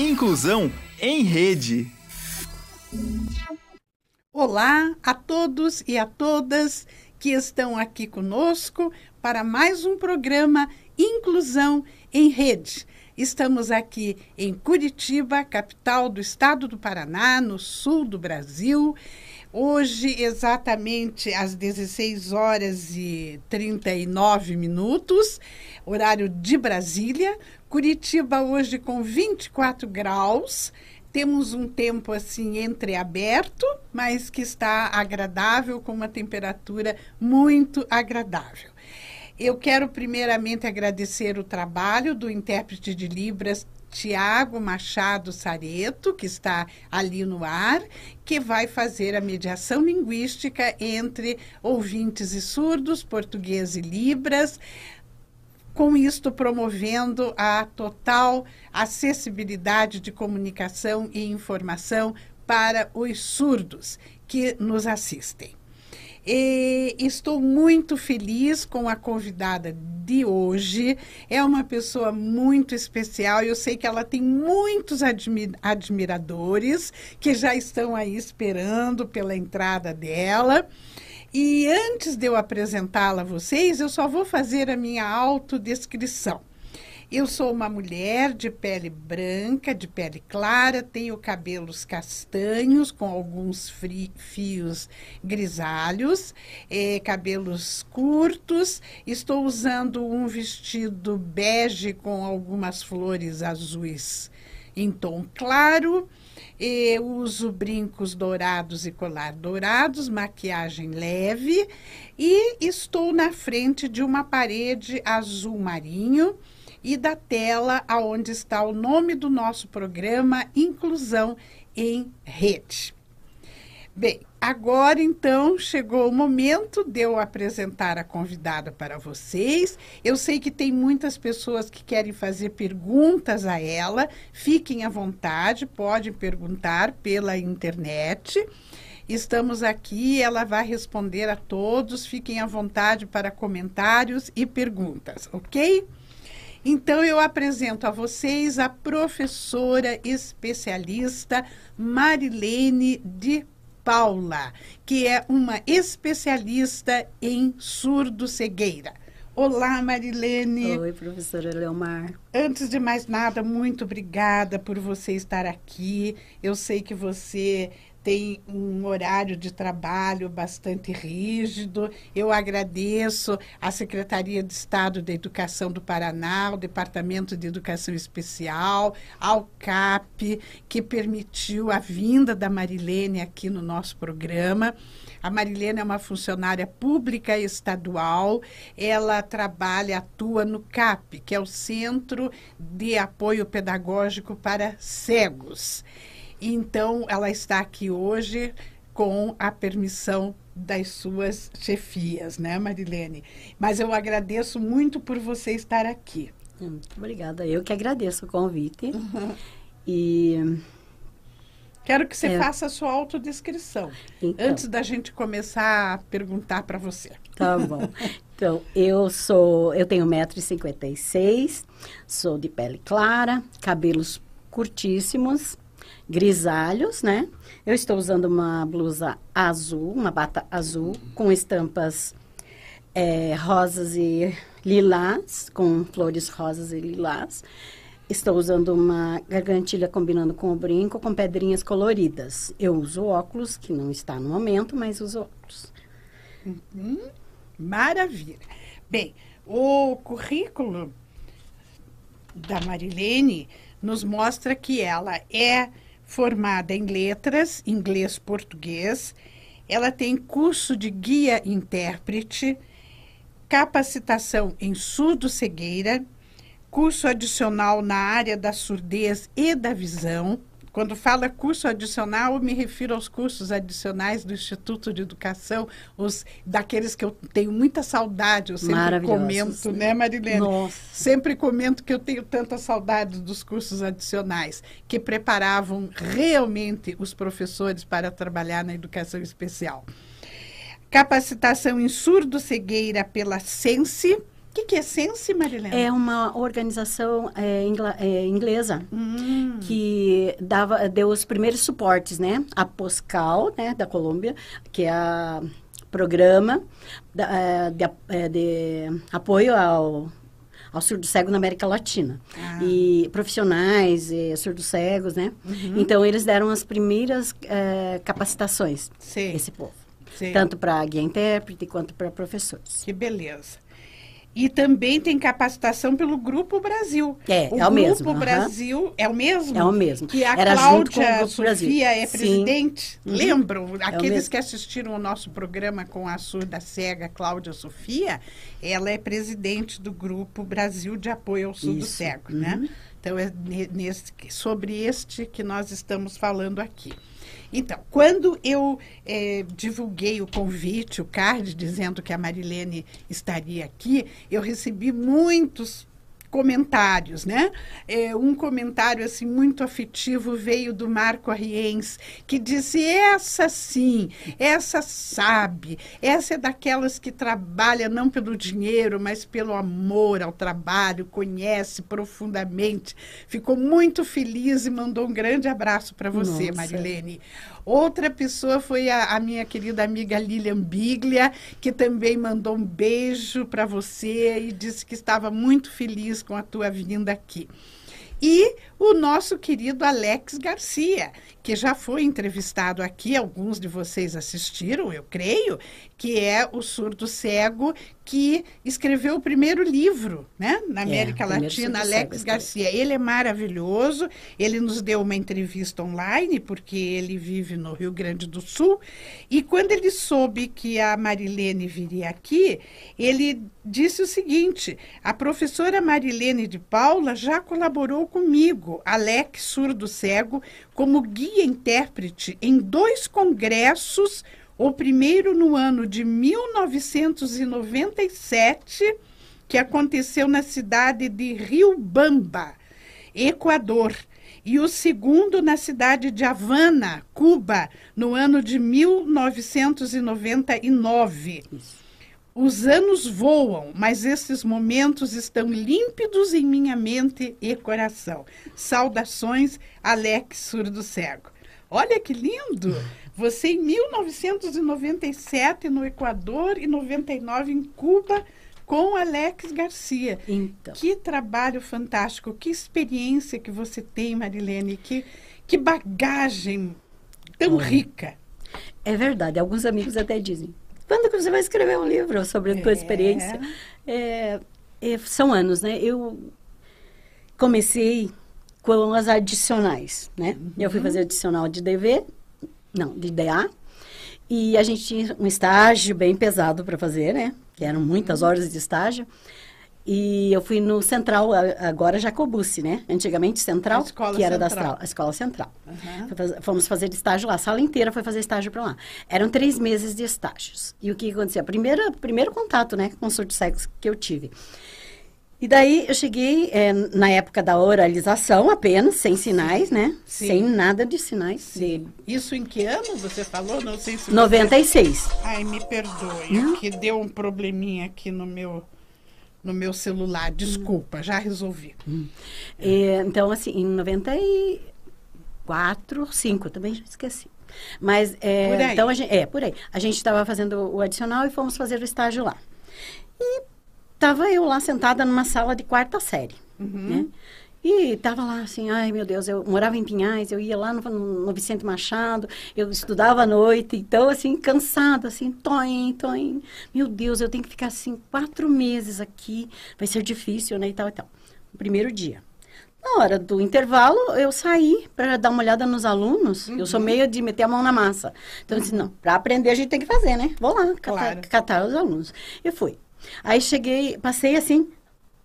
Inclusão em Rede. Olá a todos e a todas que estão aqui conosco para mais um programa Inclusão em Rede. Estamos aqui em Curitiba, capital do estado do Paraná, no sul do Brasil. Hoje, exatamente às 16 horas e 39 minutos, horário de Brasília. Curitiba hoje com 24 graus. Temos um tempo assim entreaberto, mas que está agradável, com uma temperatura muito agradável. Eu quero primeiramente agradecer o trabalho do intérprete de Libras Tiago Machado Sareto, que está ali no ar, que vai fazer a mediação linguística entre ouvintes e surdos, português e libras, com isto promovendo a total acessibilidade de comunicação e informação para os surdos que nos assistem. E estou muito feliz com a convidada de hoje. É uma pessoa muito especial. Eu sei que ela tem muitos admi admiradores que já estão aí esperando pela entrada dela. E antes de eu apresentá-la a vocês, eu só vou fazer a minha autodescrição. Eu sou uma mulher de pele branca, de pele clara, tenho cabelos castanhos com alguns fios grisalhos, eh, cabelos curtos. Estou usando um vestido bege com algumas flores azuis em tom claro. Eu uso brincos dourados e colar dourados, maquiagem leve e estou na frente de uma parede azul marinho e da tela aonde está o nome do nosso programa Inclusão em Rede. Bem, agora então chegou o momento de eu apresentar a convidada para vocês. Eu sei que tem muitas pessoas que querem fazer perguntas a ela. Fiquem à vontade, podem perguntar pela internet. Estamos aqui, ela vai responder a todos. Fiquem à vontade para comentários e perguntas, ok? Então, eu apresento a vocês a professora especialista Marilene de Paula, que é uma especialista em surdo-cegueira. Olá, Marilene. Oi, professora Leomar. Antes de mais nada, muito obrigada por você estar aqui. Eu sei que você tem um horário de trabalho bastante rígido. Eu agradeço à Secretaria de Estado da Educação do Paraná, ao Departamento de Educação Especial, ao CAP, que permitiu a vinda da Marilene aqui no nosso programa. A Marilene é uma funcionária pública estadual. Ela trabalha, atua no CAP, que é o Centro de Apoio Pedagógico para Cegos. Então, ela está aqui hoje com a permissão das suas chefias, né, Marilene? Mas eu agradeço muito por você estar aqui. Muito obrigada. Eu que agradeço o convite. Uhum. E Quero que você é. faça a sua autodescrição, então, antes da gente começar a perguntar para você. Tá bom. Então, eu sou, eu tenho 1,56m, sou de pele clara, cabelos curtíssimos, grisalhos, né? Eu estou usando uma blusa azul, uma bata azul, com estampas é, rosas e lilás, com flores rosas e lilás. Estou usando uma gargantilha combinando com o brinco, com pedrinhas coloridas. Eu uso óculos, que não está no momento, mas uso óculos. Uhum. Maravilha. Bem, o currículo da Marilene nos mostra que ela é formada em letras, inglês, português. Ela tem curso de guia intérprete, capacitação em surdo-cegueira, curso adicional na área da surdez e da visão, quando fala curso adicional, eu me refiro aos cursos adicionais do Instituto de Educação, os daqueles que eu tenho muita saudade, eu sempre comento, né, Marilene? Nossa. Sempre comento que eu tenho tanta saudade dos cursos adicionais, que preparavam realmente os professores para trabalhar na educação especial. Capacitação em surdo-cegueira pela Sense, o que, que, é Sense, Marilena? É uma organização é, ingla, é, inglesa. Hum. que dava, deu os primeiros suportes, né? A POSCAL, né, da Colômbia, que é a programa da, eh, de, eh, de apoio ao ao surdo cego na América Latina. Ah. E profissionais, e surdos cegos, né? Uhum. Então, eles deram as primeiras eh, capacitações, Sei, esse povo. sei. Tanto para guia intérprete quanto para professores. Que beleza. E também tem capacitação pelo Grupo Brasil. É, o é o mesmo, Grupo aham. Brasil é o mesmo? É o mesmo. Que a Era o Cláudia Grupo Brasil. Sofia é Sim. presidente. Uhum. Lembram? Aqueles mesmo. que assistiram o nosso programa com a surda cega Cláudia Sofia, ela é presidente do Grupo Brasil de Apoio ao Surdo. Cego, Uhum. né? Então, é ne- nesse, sobre este que nós estamos falando aqui. Então, quando eu eh, divulguei o convite, o card, dizendo que a Marilene estaria aqui, eu recebi muitos comentários, né? Eh, um comentário assim muito afetivo veio do Marco Arriens, que disse: essa sim, essa sabe, essa é daquelas que trabalha não pelo dinheiro, mas pelo amor ao trabalho, conhece profundamente. Ficou muito feliz e mandou um grande abraço para você, Nossa. Marilene. Outra pessoa foi a, a minha querida amiga Lilian Biglia, que também mandou um beijo para você e disse que estava muito feliz com a tua vinda aqui. E o nosso querido Alex Garcia, que já foi entrevistado aqui, alguns de vocês assistiram, eu creio, que é o surdo cego que escreveu o primeiro livro, né, na É, América primeiro Latina, Alex. Garcia. Ele é maravilhoso, ele nos deu uma entrevista online, porque ele vive no Rio Grande do Sul, e quando ele soube que a Marilene viria aqui, ele disse o seguinte: a professora Marilene de Paula já colaborou comigo, Alex Surdo Cego, como guia intérprete em dois congressos, o primeiro no ano de 1997, que aconteceu na cidade de Riobamba, Equador, e o segundo na cidade de Havana, Cuba, no ano de 1999. Os anos voam, mas esses momentos estão límpidos em minha mente e coração. Saudações, Alex Surdo Cego. Olha que lindo! Você em 1997 no Equador e 99 em Cuba com Alex Garcia. Então, Que trabalho fantástico, que experiência que você tem, Marilene, que, que bagagem tão Olha. rica. é verdade. Alguns amigos até dizem, quando que você vai escrever um livro sobre a tua É. experiência? É, é, são anos, né? Eu comecei com as adicionais, né? Eu Uhum. fui fazer adicional de DV, não, de DA, e a gente tinha um estágio bem pesado para fazer, né? Que eram Uhum. muitas horas de estágio. E eu fui no Central, agora Jacobucci, né? Antigamente Central, que era da central. Astral, a escola central. Faz- Fomos fazer estágio lá, a sala inteira foi fazer estágio para lá. Eram três meses de estágios. E o que acontecia? Primeiro, primeiro contato, né, com surdo cegos que eu tive. E daí eu cheguei eh, na época da oralização apenas, sem sinais, né? Sim. Sem nada de sinais. De Isso em que ano você falou? Não sei se você- 96. Ai, me perdoe, Não. que deu um probleminha aqui no meu no meu celular. Desculpa, já resolvi. Eh, então, assim, em 94, 5, também já esqueci. Mas, eh, Por aí. então, a gente, é, por aí. A gente estava fazendo o adicional e fomos fazer o estágio lá. E estava eu lá sentada numa sala de quarta série, né? E estava lá assim, ai meu Deus, eu morava em Pinhais, eu ia lá no, no Vicente Machado, eu estudava à noite, então assim, cansada, assim, toim, toim. Meu Deus, eu tenho que ficar assim quatro meses aqui, vai ser difícil, né, e tal e tal. No primeiro dia. Na hora do intervalo, eu saí para dar uma olhada nos alunos. Eu sou meio de meter a mão na massa. Então, eu disse, não, para aprender a gente tem que fazer, né? Vou lá, catar, Claro. catar os alunos. E fui. Aí cheguei, passei assim,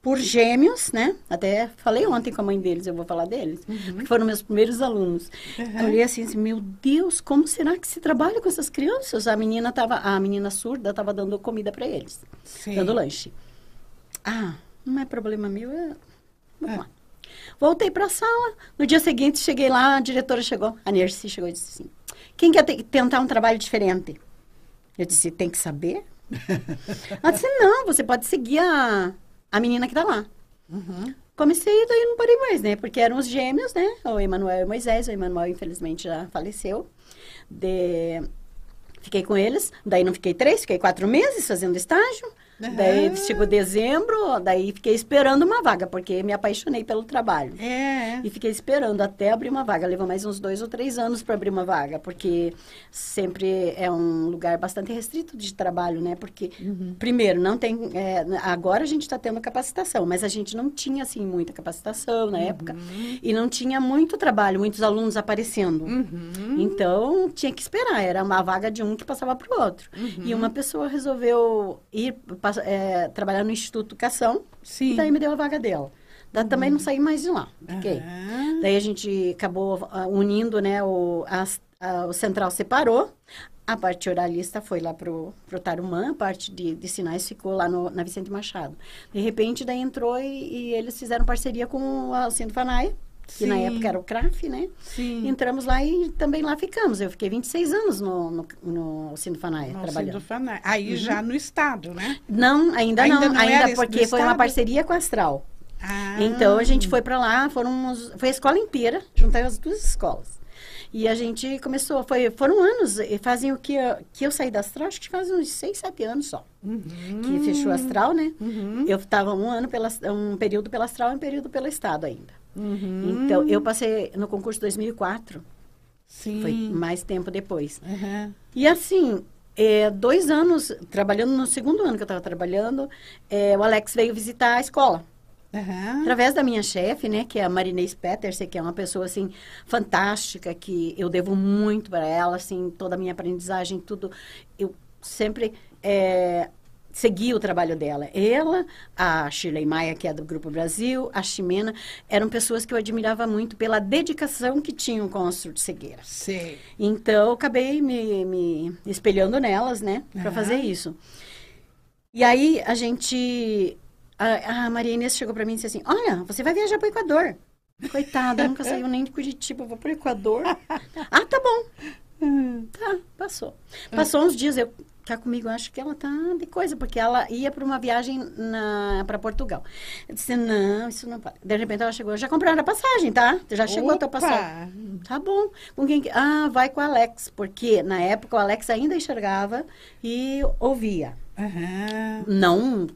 por gêmeos, né? Até falei ontem com a mãe deles, eu vou falar deles. Porque foram meus primeiros alunos. Eu olhei assim, assim, meu Deus, como será que se trabalha com essas crianças? A menina tava, a menina surda estava dando comida para eles, Sim. dando lanche. Ah, não é problema meu, é... Vamos É. lá. Voltei para a sala. No dia seguinte, cheguei lá, a diretora chegou, a Nercy chegou e disse assim: Quem quer te- tentar um trabalho diferente? Eu disse: Tem que saber? Ela disse: Não, você pode seguir a, a menina que está lá. Uhum. comecei e daí não parei mais, né? Porque eram os gêmeos, né? O Emanuel e o Moisés. O Emanuel, infelizmente, já faleceu. De... Fiquei com eles. Daí não fiquei três, fiquei quatro meses fazendo estágio. Aham. Daí chegou dezembro, daí fiquei esperando uma vaga, porque me apaixonei pelo trabalho. É. E fiquei esperando até abrir uma vaga. Levou mais uns dois ou três anos para abrir uma vaga, porque sempre é um lugar bastante restrito de trabalho, né? Porque, primeiro, não tem. é, agora a gente está tendo capacitação, mas a gente não tinha, assim, muita capacitação na época. E não tinha muito trabalho, muitos alunos aparecendo. Uhum. Então, tinha que esperar. Era uma vaga de um que passava para o outro. E uma pessoa resolveu ir é, trabalhar no Instituto de Educação. Sim. E daí me deu a vaga dela. Da, Também não saí mais de lá. Fiquei. Aham. Daí a gente acabou ah, unindo, né? O, as- a- o central separou. A parte oralista foi lá pro, pro Tarumã, a parte de, de sinais ficou lá no, na Vicente Machado. De repente, daí entrou e, e eles fizeram parceria com a Alcindo Fanaia, que na Sim. época era o CRAF, né? Sim. Entramos lá e também lá ficamos. Eu fiquei 26 anos no, no, no Alcindo Fanaia, trabalhando. do Fana- Aí já no estado, né? Não, ainda, Ainda não, não ainda porque foi uma estado? parceria com a Astral. Ah. Então a gente foi pra lá, foram uns- foi a escola inteira, juntei as duas escolas. E a gente começou, foi, foram anos, e fazem o que eu, que eu saí da Astral, acho que faz uns seis, sete anos só. Que fechou a Astral, né? Uhum. Eu estava um ano, pela, um período pela Astral e um período pelo Estado ainda. Uhum. Então, eu passei no concurso 2004, Sim. foi mais tempo depois. Aham. E assim, é, dois anos, trabalhando, no segundo ano que eu estava trabalhando, é, o Alex veio visitar a escola. Aham. Através da minha chefe, né, que é a Marinês Petersen, que é uma pessoa, assim, fantástica, que eu devo muito para ela, assim, toda a minha aprendizagem, tudo. Eu sempre é, segui o trabalho dela. Ela, a Shirley Maia, que é do Grupo Brasil, a Ximena, eram pessoas que eu admirava muito pela dedicação que tinham com a surdo-cegueira. Sei. Então, eu acabei me, me espelhando nelas, né, para Aham. fazer isso. E aí, a gente... A, a Maria Inês chegou para mim e disse assim, olha, você vai viajar para o Equador. Coitada, nunca saiu nem de Curitiba, vou para o Equador. ah, tá bom. Tá, passou. Passou uns dias, eu cá comigo, acho que ela tá de coisa, porque ela ia para uma viagem para Portugal. Eu disse, não, isso não pode. De repente ela chegou, já compraram a passagem, tá? Já chegou a tua Opa! passagem. Tá bom. Com quem que... Ah, vai com o Alex, porque na época o Alex ainda enxergava e ouvia. Aham. Não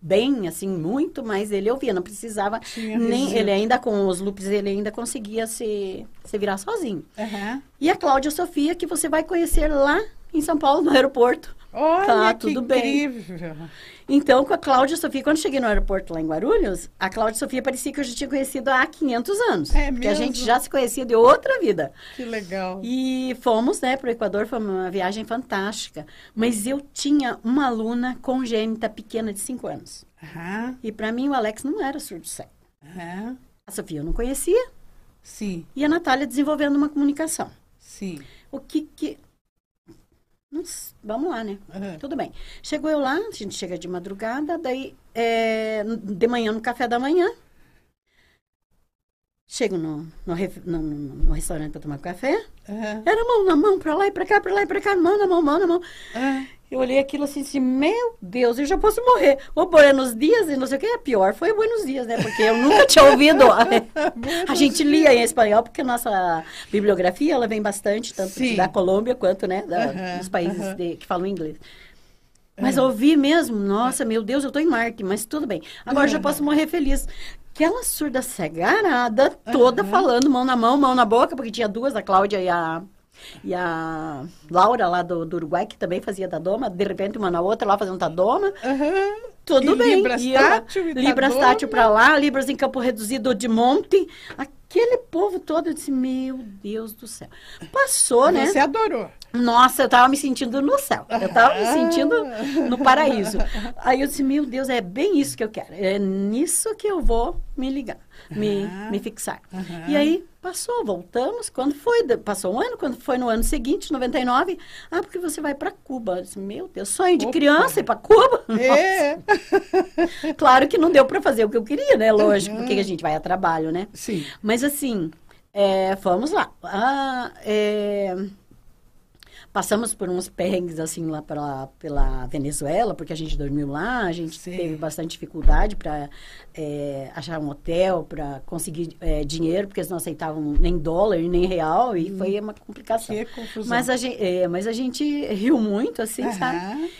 bem, assim, muito, mas ele ouvia, não precisava Tinha nem ele ainda com os loops, ele ainda conseguia se, se virar sozinho. Aham. E a Cláudia Sofia, que você vai conhecer lá em São Paulo, no aeroporto. Olha, Tá, que tudo bem. incrível. Então, com a Cláudia Sofia, quando cheguei no aeroporto lá em Guarulhos, a Cláudia Sofia parecia que eu já tinha conhecido há 500 anos. É Porque a mesmo? gente já se conhecia de outra vida. Que legal. E fomos, né, para o Equador, foi uma viagem fantástica. Mas eu tinha uma aluna congênita pequena de 5 anos. Aham. E para mim o Alex não era surdo cego. Aham. A Sofia eu não conhecia Sim, e a Natália desenvolvendo uma comunicação. sim. O que que... Vamos lá, né? Aham. Tudo bem. Chegou eu lá, a gente chega de madrugada, daí é, de manhã no café da manhã. Chego no, no, no- no- restaurante para tomar café. Aham. Era mão na mão, pra lá e pra cá, pra lá e pra cá, mão na mão, mão na mão. Aham. Eu olhei aquilo assim, assim, meu Deus, eu já posso morrer. Ô, Buenos Dias, e não sei o que, é pior foi Buenos Dias, né? Porque eu nunca tinha ouvido. a gente lia em espanhol, porque a nossa bibliografia, ela vem bastante, tanto Sim. da Colômbia quanto, né, da- dos países de- que falam inglês. Mas ouvi mesmo, nossa, meu Deus, eu tô em Marte, mas tudo bem. Agora eu já posso morrer feliz. Aquela surda cegarada toda falando, mão na mão, mão na boca, porque tinha duas, a Cláudia e a, e a Laura lá do, do Uruguai, que também fazia da doma, de repente uma na outra lá fazendo da doma. Aham. Tudo E bem. Libras E tátil e Libras doma. tátil pra lá, Libras em Campo Reduzido de Monte. Aquele povo todo, eu disse, meu Deus do céu. Passou, né? Você adorou. Nossa, eu tava me sentindo no céu. Eu tava me sentindo no paraíso. Aí eu disse, meu Deus, é bem isso que eu quero. É nisso que eu vou me ligar, me, Aham. me fixar. Aham. E aí, passou, voltamos. Quando foi? Passou um ano, quando foi no ano seguinte, 99. Ah, porque você vai para Cuba. Eu disse, meu Deus, sonho de Opa. criança ir para Cuba. É. Claro que não deu para fazer o que eu queria, né? Lógico, porque a gente vai a trabalho, né? Sim. Mas assim, é, vamos lá. Ah, é, passamos por uns perrengues assim lá pela, pela Venezuela, porque a gente dormiu lá, a gente Sim. teve bastante dificuldade para achar um hotel, para conseguir é, dinheiro, porque eles não aceitavam nem dólar, nem real, e foi uma complicação. Que confusão. Mas a, gente, é, mas a gente riu muito, assim, sabe?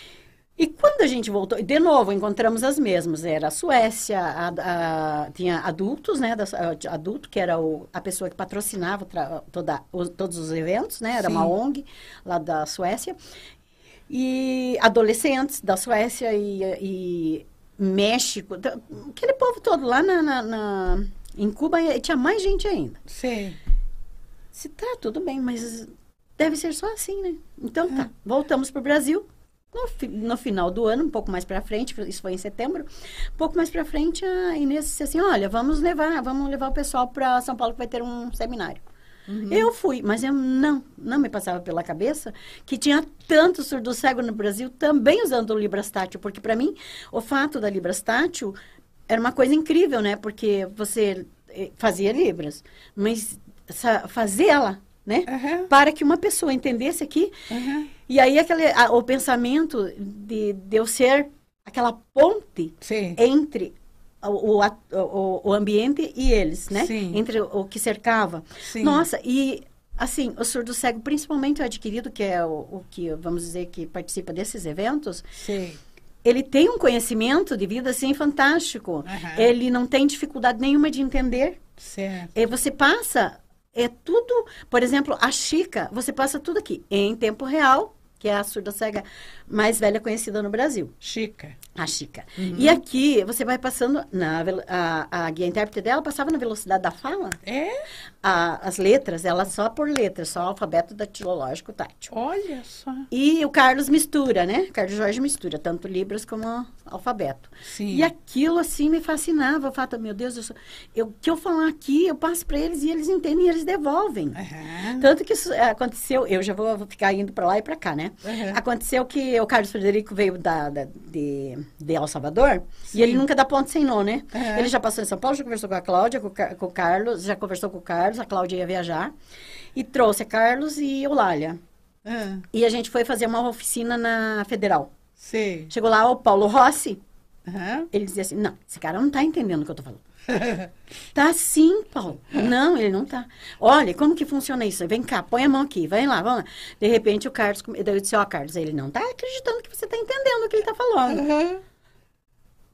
E quando a gente voltou, de novo, encontramos as mesmas. Era a Suécia, a- a- tinha adultos, né? da- a- adulto, que era o- a pessoa que patrocinava tra- toda, os- todos os eventos, né? Era uma Sim. ONG lá da Suécia. E adolescentes da Suécia e, e México. Aquele povo todo lá na, na- na- em Cuba e tinha mais gente ainda. Sei. Se tá, tudo bem, mas deve ser só assim, né? Então tá, voltamos para o Brasil. No, no final do ano, um pouco mais para frente, isso foi em setembro, um pouco mais para frente, a Inês disse assim, olha, vamos levar, vamos levar o pessoal para São Paulo que vai ter um seminário. Eu fui, mas eu não, não me passava pela cabeça que tinha tanto surdo cego no Brasil também usando o Librastátil, porque para mim o fato da Librastátil era uma coisa incrível, né? Porque você eh, fazia Libras, mas fazer ela, né? Aham. Para que uma pessoa entendesse aqui. Aham. E aí aquele, a- o pensamento de, de eu ser aquela ponte Sei. entre o, o, o- ambiente e eles, né? Sim. Entre o, o que cercava. Sim. Nossa, e assim, o surdo cego, principalmente o adquirido, que é o, o que, vamos dizer, que participa desses eventos, Sei. ele tem um conhecimento de vida, assim, fantástico. Aham. Ele não tem dificuldade nenhuma de entender. Certo. E você passa, é tudo, por exemplo, a Chica, você passa tudo aqui, em tempo real, que é a surda cega mais velha conhecida no Brasil. Chica. A Chica. Uhum. E aqui, você vai passando, na, a, a guia intérprete dela passava na velocidade da fala. É? A- as letras, ela só por letras, só alfabeto datilológico tátil. Olha só. E o Carlos mistura, né? Carlos Jorge mistura, tanto Libras como alfabeto. Sim. E aquilo, assim, me fascinava. O fato, meu Deus, eu sou, eu, o que eu falar aqui, eu passo para eles e eles entendem e eles devolvem. Aham. Tanto que isso aconteceu, eu já vou ficar indo para lá e para cá, né? Aham. Aconteceu que o Carlos Frederico veio da, da- de, de El Salvador Sim. e ele nunca dá ponto sem nó, né? Aham. Ele já passou em São Paulo, já conversou com a Cláudia, com, com o Carlos, já conversou com o Carlos, a Cláudia ia viajar e trouxe a Carlos e Eulália. Ah, E a gente foi fazer uma oficina na Federal. sei. Chegou lá o Paulo Rossi, Aham. ele dizia assim, não, esse cara não tá entendendo o que eu tô falando. Tá sim, Paulo. Não, ele não tá. Olha, como que funciona isso? Vem cá, põe a mão aqui, vai lá, vamos lá. De repente o Carlos, eu disse, ó, Carlos, ele não tá acreditando que você tá entendendo o que ele tá falando. Aham.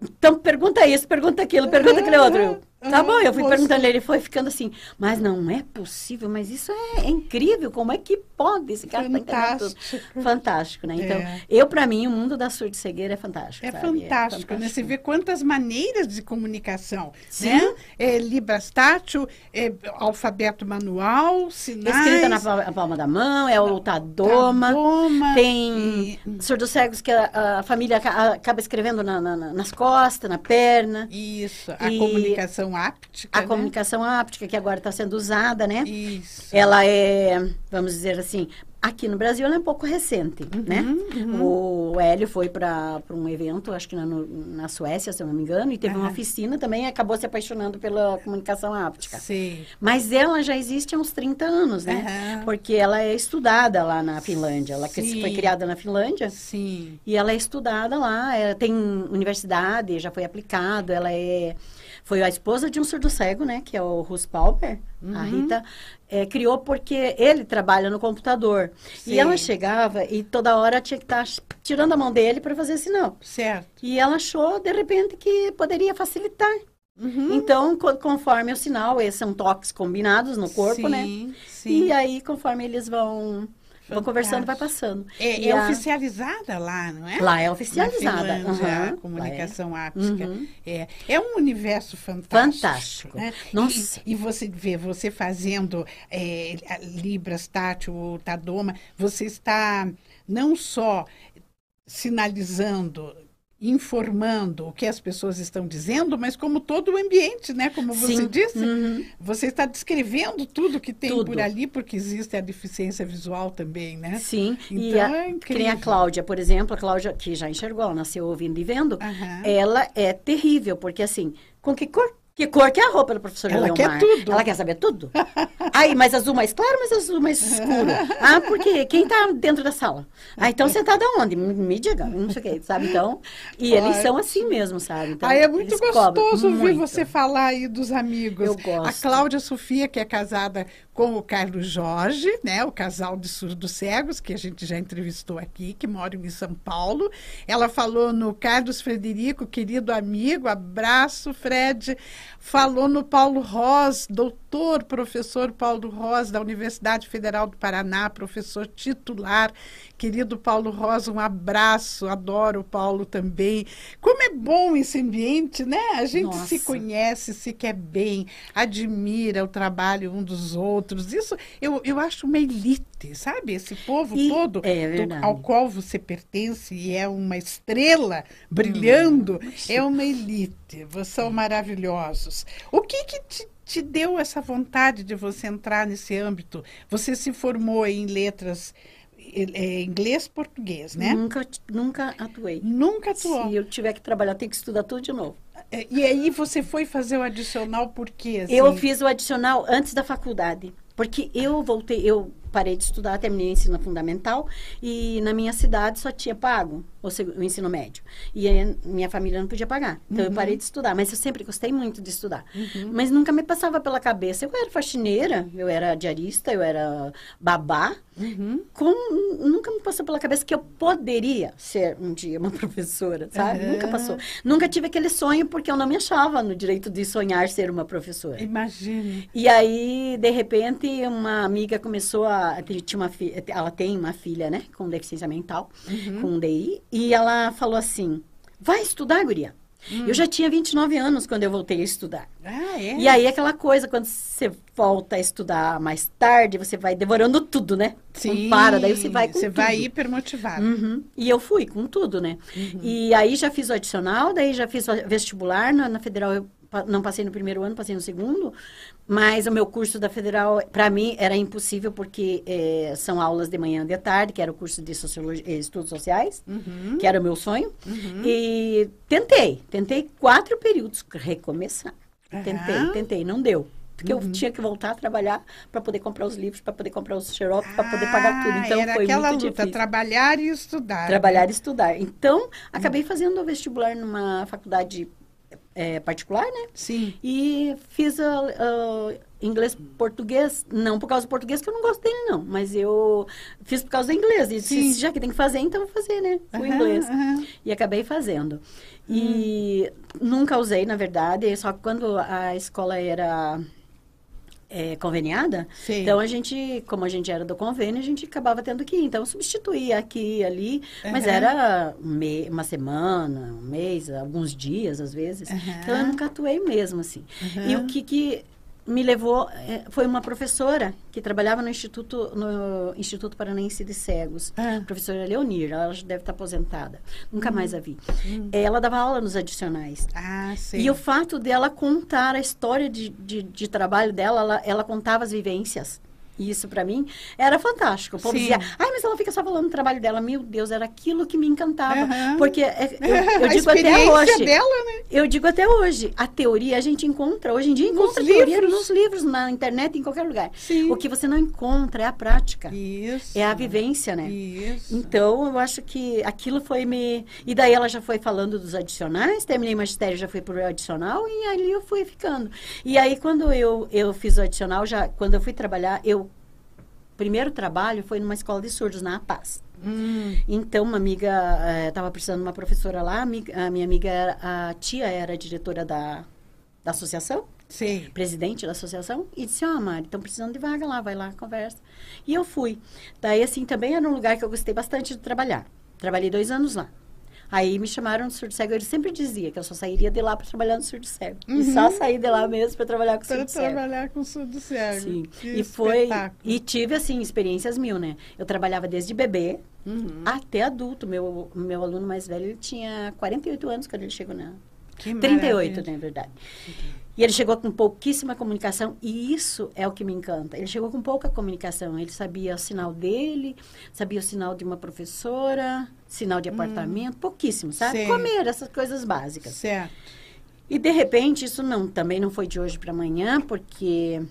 Então pergunta isso, pergunta aquilo, pergunta aquele outro. Tá bom, eu fui perguntando, ele foi ficando assim, mas não é possível, mas isso é, é incrível, como é que pode esse cara tá entendendo tudo? Fantástico. Fantástico, né? Então, É. eu, pra mim, o mundo da surdo-cegueira é fantástico, É sabe? fantástico, né? Você vê quantas maneiras de comunicação, Sim. né? É, Librastátil, é, alfabeto manual, sinais... Escrita na palma, da mão, é o Tadoma. Tadoma, Tem e- surdos cegos que a, a família aca- acaba escrevendo na- na- nas costas, na perna. Isso, a E comunicação áptica, A né? comunicação áptica, que agora está sendo usada, né? Isso. Ela é, vamos dizer assim, aqui no Brasil ela é um pouco recente, né? uhum. O Hélio foi para um evento, acho que na, no- na Suécia, se eu não me engano, e teve uma Aham. oficina também e acabou se apaixonando pela comunicação áptica. Sei. Mas ela já existe há uns 30 anos, né? Porque ela é estudada lá na Finlândia. Ela Sim. foi criada na Finlândia. Sim. E ela é estudada lá, é, tem universidade, já foi aplicado, ela é... Foi a esposa de um surdo cego, né? Que é o Russ Pauper. Uhum. A Rita é, criou porque ele trabalha no computador. Sim. E ela chegava e toda hora tinha que estar tirando a mão dele para fazer sinal. Certo. E ela achou, de repente, que poderia facilitar. Uhum. Então, co- conforme o sinal, esses são toques combinados no corpo, sim, né? Sim. E aí, conforme eles vão, vão conversando, vai passando. É, é a- oficializada lá, não é? Lá é oficializada. Finlândia, aham, a comunicação é. áptica. Uhum. É, é um universo fantástico. Fantástico. né? Nossa. E, e você vê, você fazendo é, Libras, Tátil ou Tadoma, você está não só sinalizando, informando o que as pessoas estão dizendo, mas como todo o ambiente, né? Como você Sim. disse, Uhum. você está descrevendo tudo que tem Tudo. por ali, porque existe a deficiência visual também, né? Sim, e Então, a, é que nem incrível. a Cláudia, por exemplo, a Cláudia, que já enxergou, ela nasceu ouvindo e vendo, Aham. ela é terrível, porque assim, com que cor Que cor que é a roupa da professora Ela Leomar? quer tudo. Ela quer saber tudo? Aí, mas azul mais claro, mas azul mais escuro. Ah, porque quem tá dentro da sala? Ah, então sentada onde? Me, me diga, não sei o que, sabe? Então, e eles são assim mesmo, sabe? Então, Aí é muito gostoso ouvir muito. você falar aí dos amigos. Eu gosto. A Cláudia Sofia, que é casada com o Carlos Jorge, né? O casal de surdos cegos, que a gente já entrevistou aqui, que moram em São Paulo. Ela falou no Carlos Frederico, querido amigo, abraço, Fred. Falou no Paulo Ross, doutor, professor Paulo Ross, da Universidade Federal do Paraná, professor titular. Querido Paulo Rosa, um abraço, adoro o Paulo também. Como é bom esse ambiente, né? A gente se Nossa. conhece, se quer bem, admira o trabalho um dos outros. Isso eu, eu acho uma elite, sabe? Esse povo E- todo é do- ao qual você pertence e é uma estrela brilhando, é uma elite. Vocês são maravilhosos. O que que te, te deu essa vontade de você entrar nesse âmbito? Você se formou em letras eh, inglês, português, né? Nunca, nunca atuei. Nunca atuou. Se eu tiver que trabalhar, tenho que estudar tudo de novo. Eh, E aí você foi fazer o adicional por quê? assim? Eu fiz o adicional antes da faculdade. Porque eu voltei, eu parei de estudar, terminei o ensino fundamental e na minha cidade só tinha pago o, o ensino médio. E aí, minha família não podia pagar. Então eu parei de estudar. Mas eu sempre gostei muito de estudar. Mas nunca me passava pela cabeça. Eu era faxineira, eu era diarista, eu era babá. Uhum. Com- nunca me passou pela cabeça que eu poderia ser um dia uma professora, sabe? Nunca passou. Nunca tive aquele sonho porque eu não me achava no direito de sonhar ser uma professora. Imagine. E aí, de repente, uma amiga começou a. Tinha uma fi- ela tem uma filha, né? Com deficiência mental, com DI. E ela falou assim: vai estudar, Guria. Eu já tinha 29 anos quando eu voltei a estudar. Ah, é? E aí, aquela coisa, quando você volta a estudar mais tarde, você vai devorando tudo, né? Sim, Não para, daí você vai com Você tudo. vai hipermotivado. Uhum. E eu fui com tudo, né? E aí já fiz o adicional, daí já fiz o vestibular. Na, na Federal não passei no primeiro ano, passei no segundo. Mas o meu curso da Federal, para mim, era impossível, porque eh, são aulas de manhã e de tarde, que era o curso de sociologia, eh, estudos sociais, Uhum. que era o meu sonho. E tentei, tentei quatro períodos, recomeçar. Tentei, Aham. tentei, não deu. Porque eu tinha que voltar a trabalhar para poder comprar os livros, para poder comprar os xerox, para poder pagar tudo. Ah, Então era foi aquela muito luta, difícil. trabalhar e estudar. Trabalhar e estudar. Então, acabei fazendo o vestibular numa faculdade eh, particular, né? Sim. E fiz a, a inglês português, não por causa do português, que eu não gosto dele, não. Mas eu fiz por causa do inglês. E Sim. disse, já que tem que fazer, então vou fazer, né? O Aham, inglês. aham. E acabei fazendo. E nunca usei, na verdade, só que quando a escola era eh, conveniada, Sim. então a gente, como a gente era do convênio, a gente acabava tendo que ir. Então substituía aqui e ali, mas Aham. era me- uma semana, um mês, alguns dias às vezes. Aham. Então eu nunca atuei mesmo assim. E o que, que me levou eh, foi uma professora que trabalhava no Instituto, no Instituto Paranaense de Cegos, Ah. professora Leonir, ela já deve estar aposentada. Nunca mais a vi. Ela dava aula nos adicionais. Ah, sim. E o fato dela contar a história de, de, de trabalho dela, ela, ela contava as vivências. Isso para mim era fantástico. O povo Sim. dizia, ai, mas ela fica só falando do trabalho dela. Meu Deus, era aquilo que me encantava. Aham. Porque é- eu, eu digo até hoje. dela, né? Eu digo até hoje, a teoria a gente encontra, hoje em dia encontra teoria livros. nos livros, na internet, em qualquer lugar. Sim. O que você não encontra é a prática, Isso. é a vivência, né? Isso. Então, eu acho que aquilo foi me. E daí ela já foi falando dos adicionais, terminei magistério, já fui pro adicional, e ali eu fui ficando. E aí, quando eu, eu fiz o adicional, já, quando eu fui trabalhar, eu. Primeiro trabalho foi numa escola de surdos, na Paz. Hum, Então, uma amiga estava precisando de uma professora lá, a, minha amiga, era- a tia era diretora da, da associação, sei. presidente da associação, e disse, ó, Mari, estão precisando de vaga lá, vai lá, conversa. E eu fui. Daí, assim, também era um lugar que eu gostei bastante de trabalhar. Trabalhei dois anos lá. Aí me chamaram de surdo cego. Eu sempre dizia que eu só sairia de lá para trabalhar no surdo cego. E só saí de lá mesmo para trabalhar com Para surdo cego. trabalhar com surdo cego. Sim. Que E foi e tive assim experiências mil, né? Eu trabalhava desde bebê Uhum. até adulto. Meu meu aluno mais velho ele tinha 48 anos quando ele chegou na Que 38, maravilha. na verdade. E ele chegou com pouquíssima comunicação, e isso é o que me encanta. Ele chegou com pouca comunicação. Ele sabia o sinal dele, sabia o sinal de uma professora, sinal de apartamento, pouquíssimo, sabe? Sei. Comer, essas coisas básicas. Certo. E de repente, isso não, também não foi de hoje para amanhã, porque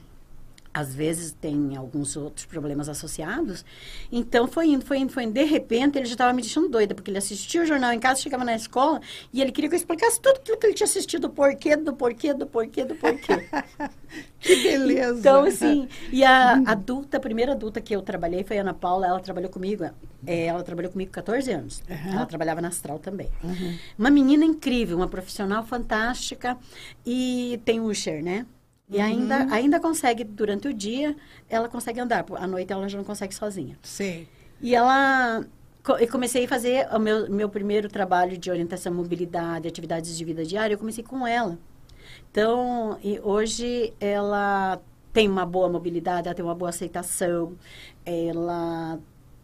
às vezes tem alguns outros problemas associados. Então foi indo, foi indo, foi indo. De repente ele já estava me deixando doida, porque ele assistia o jornal em casa, chegava na escola e ele queria que eu explicasse tudo aquilo que ele tinha assistido, o porquê, do porquê, do porquê, do porquê. que beleza! Então, assim, e a adulta, a primeira adulta que eu trabalhei foi a Ana Paula, ela trabalhou comigo, é, ela trabalhou comigo 14 anos. Uhum. Ela trabalhava na Astral também. Uhum. Uma menina incrível, uma profissional fantástica e tem Usher, né? E uhum. ainda, ainda consegue, durante o dia, ela consegue andar. À noite ela já não consegue sozinha. Sim. E ela... Eu comecei a fazer o meu, meu primeiro trabalho de orientação mobilidade, atividades de vida diária, eu comecei com ela. Então, e hoje ela tem uma boa mobilidade, ela tem uma boa aceitação, ela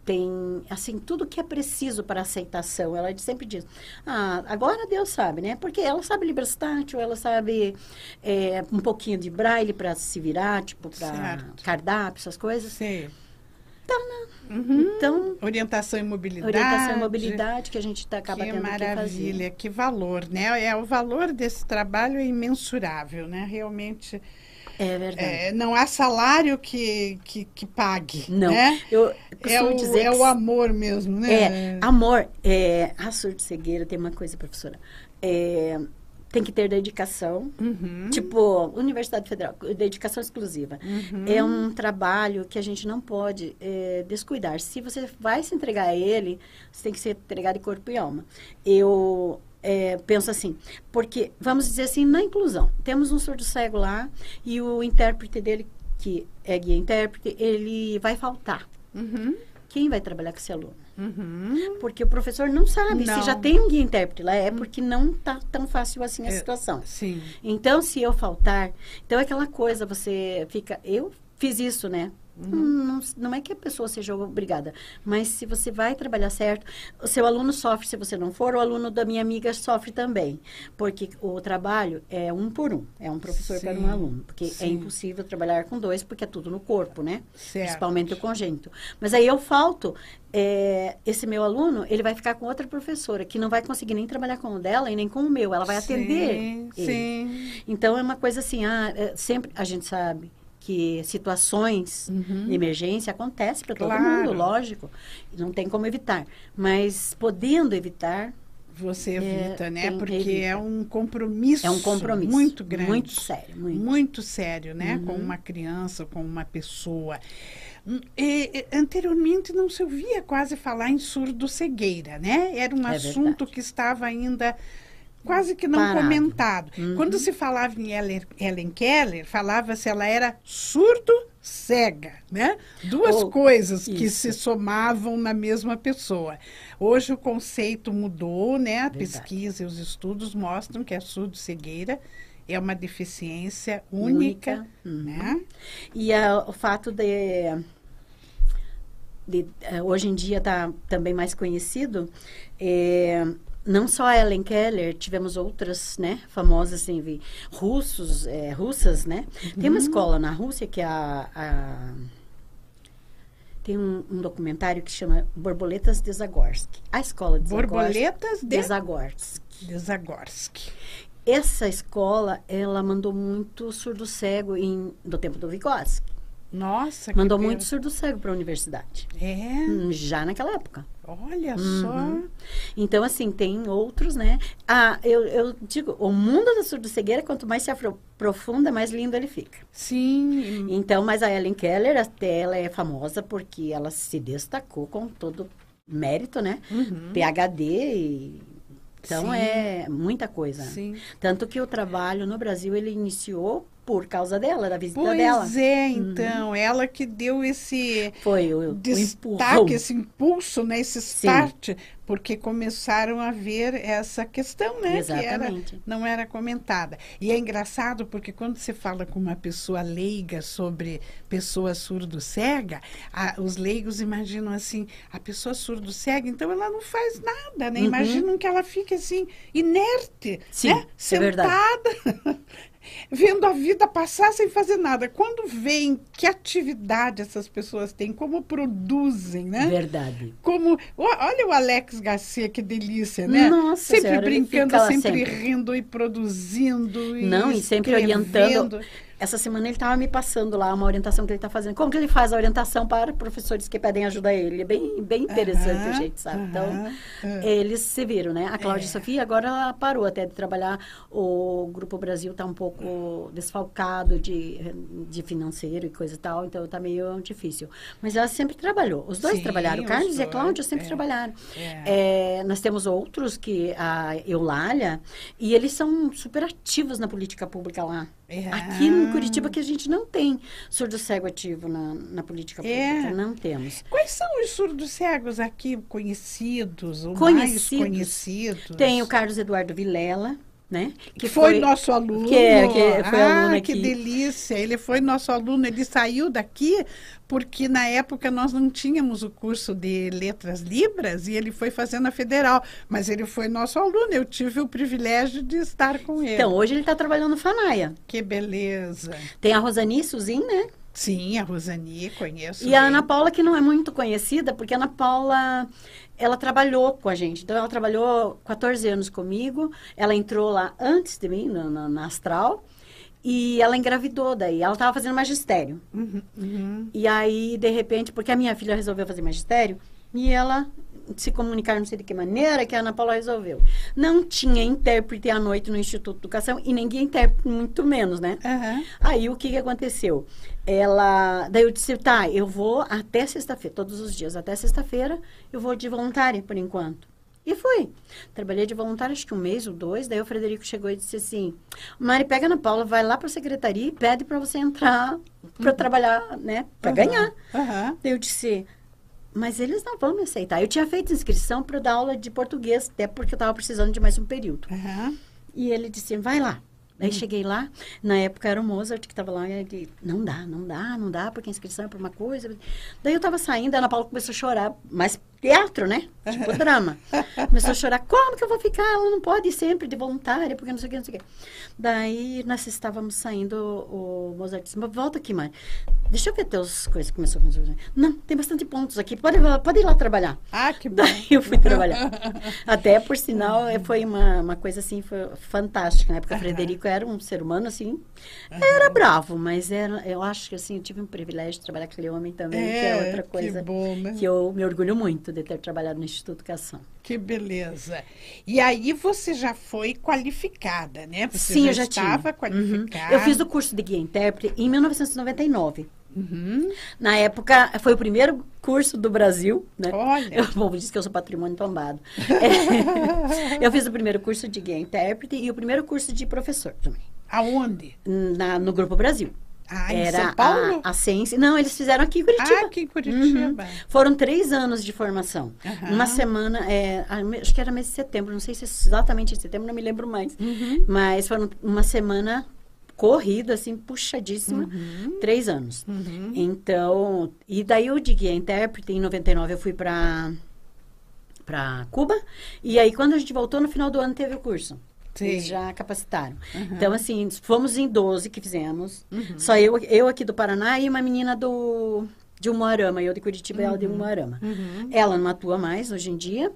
tem, assim, tudo que é preciso para aceitação. Ela sempre diz, ah, agora Deus sabe, né? Porque ela sabe Librastátil, ela sabe é, um pouquinho de braille para se virar, tipo, para cardápio, essas coisas. Sim. Então, né? uhum. então, orientação e mobilidade. Orientação e mobilidade que a gente tá, acaba que tendo maravilha, que, que valor, né? É, o valor desse trabalho é imensurável, né? Realmente é verdade. É, não há salário que, que, que pague. Não. Né? Eu é o, dizer é o amor mesmo, né? É, amor. É, a surdo cegueira tem uma coisa, professora. É, tem que ter dedicação. Uhum. Tipo, Universidade Federal, dedicação exclusiva. Uhum. É um trabalho que a gente não pode é, descuidar. Se você vai se entregar a ele, você tem que se entregar de corpo e alma. Eu é, penso assim, porque, vamos dizer assim, na inclusão, temos um surdo cego lá e o intérprete dele, que é guia intérprete, ele vai faltar. Uhum. Quem vai trabalhar com esse aluno? Uhum. Porque o professor não sabe não. se já tem um guia intérprete lá, é porque não está tão fácil assim a é, situação. Sim. Então, se eu faltar, então é aquela coisa, você fica, eu fiz isso, né? Uhum. Não, não é que a pessoa seja obrigada, mas se você vai trabalhar certo, o seu aluno sofre se você não for, o aluno da minha amiga sofre também, porque o trabalho é um por um, é um professor sim, para um aluno, porque é sim. é impossível trabalhar com dois, porque é tudo no corpo, né? Certo. Principalmente o congênito. Mas aí eu falto, é, esse meu aluno, ele vai ficar com outra professora, que não vai conseguir nem trabalhar com o dela e nem com o meu, ela vai atender. Sim, ele. sim. Então é uma coisa assim, ah, é, sempre a gente sabe que situações uhum. de emergência acontecem para todo claro. mundo, lógico. Não tem como evitar. Mas podendo evitar. Você evita, é, né? Porque evita. é um compromisso. É um compromisso. Muito grande. Muito sério. Muito, muito sério, né? Uhum. Com uma criança, com uma pessoa. Hum, e, anteriormente não se ouvia quase falar em surdo-cegueira, né? Era um é assunto verdade. que estava ainda quase que não Parado. comentado. Uhum. Quando se falava em Ellen, Ellen Keller, falava-se ela era surdo-cega, né? Duas Oh, coisas que isso. se somavam na mesma pessoa. Hoje o conceito mudou, né? A Verdade. pesquisa e os estudos mostram que a surdo-cegueira é uma deficiência única, Única, uhum. né? E o fato de, de eh, hoje em dia está também mais conhecido, é, não só a Ellen Keller, tivemos outras, né, famosas, assim, russos, é, russas, né? Tem uma escola na Rússia que é a... a- tem um, um documentário que chama Borboletas de Zagorsky. A escola de Zagorsky. Borboletas de de Zagorsky. de. Essa escola, ela mandou muito surdo-cego em, do tempo do Vygotsky. Nossa, que Mandou beleza. muito surdo-cego para a universidade. É, Hum, Já naquela época. olha Uhum. só. Então, assim, tem outros, né? Ah, eu, eu digo, o mundo da surdo-cegueira, quanto mais se aprofunda, mais lindo ele fica. Sim, Então, mas a Ellen Keller, até ela é famosa porque ela se destacou com todo mérito, né? Uhum. PhD e... Então, Sim. é muita coisa. sim. Tanto que o trabalho no Brasil, ele iniciou por causa dela, da visita Pois dela. é, então, ela que deu esse Foi o, o destaque, esse impulso, né, esse start, porque começaram a ver essa questão, né, que era, Exatamente. não era comentada. E é engraçado porque quando você fala com uma pessoa leiga sobre pessoa surdo-cega, os leigos imaginam assim, a pessoa surdo-cega, então ela não faz nada, né? Uhum. Imaginam que ela fique assim, inerte, Sim, né? é verdade. Sentada. Vendo a vida passar sem fazer nada. Quando veem que atividade essas pessoas têm, como produzem, né? Verdade. Como, olha o Alex Garcia, que delícia, né? Nossa sempre Senhora, brincando, sempre, sempre. rindo e produzindo. E Não, e sempre orientando. Essa semana ele estava me passando lá uma orientação que ele está fazendo. Como que ele faz a orientação para professores que pedem ajuda a ele? É bem, bem interessante Aham, o jeito, sabe? Então, aham. eles se viram, né? A Cláudia É. Sofia agora ela parou até de trabalhar. O Grupo Brasil está um pouco desfalcado de, de financeiro e coisa e tal, então está meio difícil. Mas ela sempre trabalhou. Os dois Sim, trabalharam. O os Carlos e a dois, Cláudia sempre é. trabalharam. É. É, nós temos outros que a Eulália, e eles são super ativos na política pública lá. É. Aqui em Curitiba que a gente não tem surdo cego ativo na, na política É. pública, não temos. Quais são os surdos cegos aqui conhecidos, ou Conhecidos. mais conhecidos? Tem o Carlos Eduardo Vilela, né? Que foi, nosso aluno. que é, que foi ah, aluno que delícia. Ele foi nosso aluno. Ele saiu daqui porque na época nós não tínhamos o curso de letras libras e ele foi fazer na federal. Mas ele foi nosso aluno. Eu tive o privilégio de estar com ele. Então, hoje ele está trabalhando no Fanaia. que beleza. Tem a Rosani Suzin, né? Sim, a Rosani, conheço. E a bem. Ana Paula, que não é muito conhecida, porque a Ana Paula, ela trabalhou com a gente. Então, ela trabalhou 14 anos comigo. Ela entrou lá antes de mim, na, na- na Astral. E ela engravidou daí. Ela estava fazendo magistério. Uhum, uhum. E aí, de repente, porque a minha filha resolveu fazer magistério, e ela se comunicar, não sei de que maneira, que a Ana Paula resolveu. Não tinha intérprete à noite no Instituto de Educação, e ninguém intérprete, muito menos, né? Aham. Aí o que, que aconteceu? Ela. Daí eu disse, tá, eu vou até sexta-feira, todos os dias, até sexta-feira, eu vou de voluntária por enquanto. E fui. Trabalhei de voluntária acho que um mês ou dois. Daí o Frederico chegou e disse assim: Mari, pega na Paula, vai lá para a secretaria e pede para você entrar para trabalhar, né? Para Aham. ganhar. Aham. Daí eu disse: Mas eles não vão me aceitar. Eu tinha feito inscrição para dar aula de português, até porque eu estava precisando de mais um período. E ele disse, vai lá. Daí cheguei lá, na época era o Mozart que estava lá, e ele, não dá, não dá, não dá, porque a inscrição é para uma coisa. Daí eu estava saindo, a Ana Paula começou a chorar, mas teatro, né? Tipo drama. Começou a chorar, como que eu vou ficar? Ela não pode ir sempre de voluntária, porque não sei o que, não sei o que. Daí nós estávamos saindo, o Mozart disse, "Mas volta aqui, mãe. Deixa eu ver teus coisas. Começou a fazer. Não, tem bastante pontos aqui, pode, pode ir lá trabalhar. Ah, que bom. Daí eu fui trabalhar. Até, por sinal, eh, foi uma, uma coisa assim, foi fantástica, né? Porque o. Frederico era um ser humano, assim, era bravo, mas era, eu acho que, assim, eu tive um privilégio de trabalhar com aquele homem também, que é outra coisa Que bom, né? que eu me orgulho muito de ter trabalhado no Instituto de Educação. Que beleza. E aí você já foi qualificada, né? Você Sim, já eu já estava tinha. qualificada. Uhum. Eu fiz o curso de guia intérprete em 1999. Uhum. Na época, foi o primeiro curso do Brasil, né? Olha. O povo diz que eu sou patrimônio tombado. É, eu fiz o primeiro curso de guia intérprete e o primeiro curso de professor também, Aonde? na- no Grupo Brasil. Ah, em Era São Paulo? A, a Ciência. Não, eles fizeram aqui em Curitiba. Ah, aqui em Curitiba. Foram três anos de formação. Aham. Uma semana, é, acho que era mês de setembro, não sei se é exatamente em setembro, não me lembro mais. Uhum. Mas foram uma semana corrida, assim, puxadíssima, três anos. Uhum. Então, e daí eu de guia intérprete, em 99 eu fui para para Cuba, e aí quando a gente voltou no final do ano teve o curso. Sim. Eles já capacitaram. Uhum. Então, assim, fomos em 12 que fizemos. Uhum. Só eu, eu aqui do Paraná e uma menina do de Umuarama, eu de Curitiba e ela de Umuarama. Uhum. Ela não atua mais hoje em dia.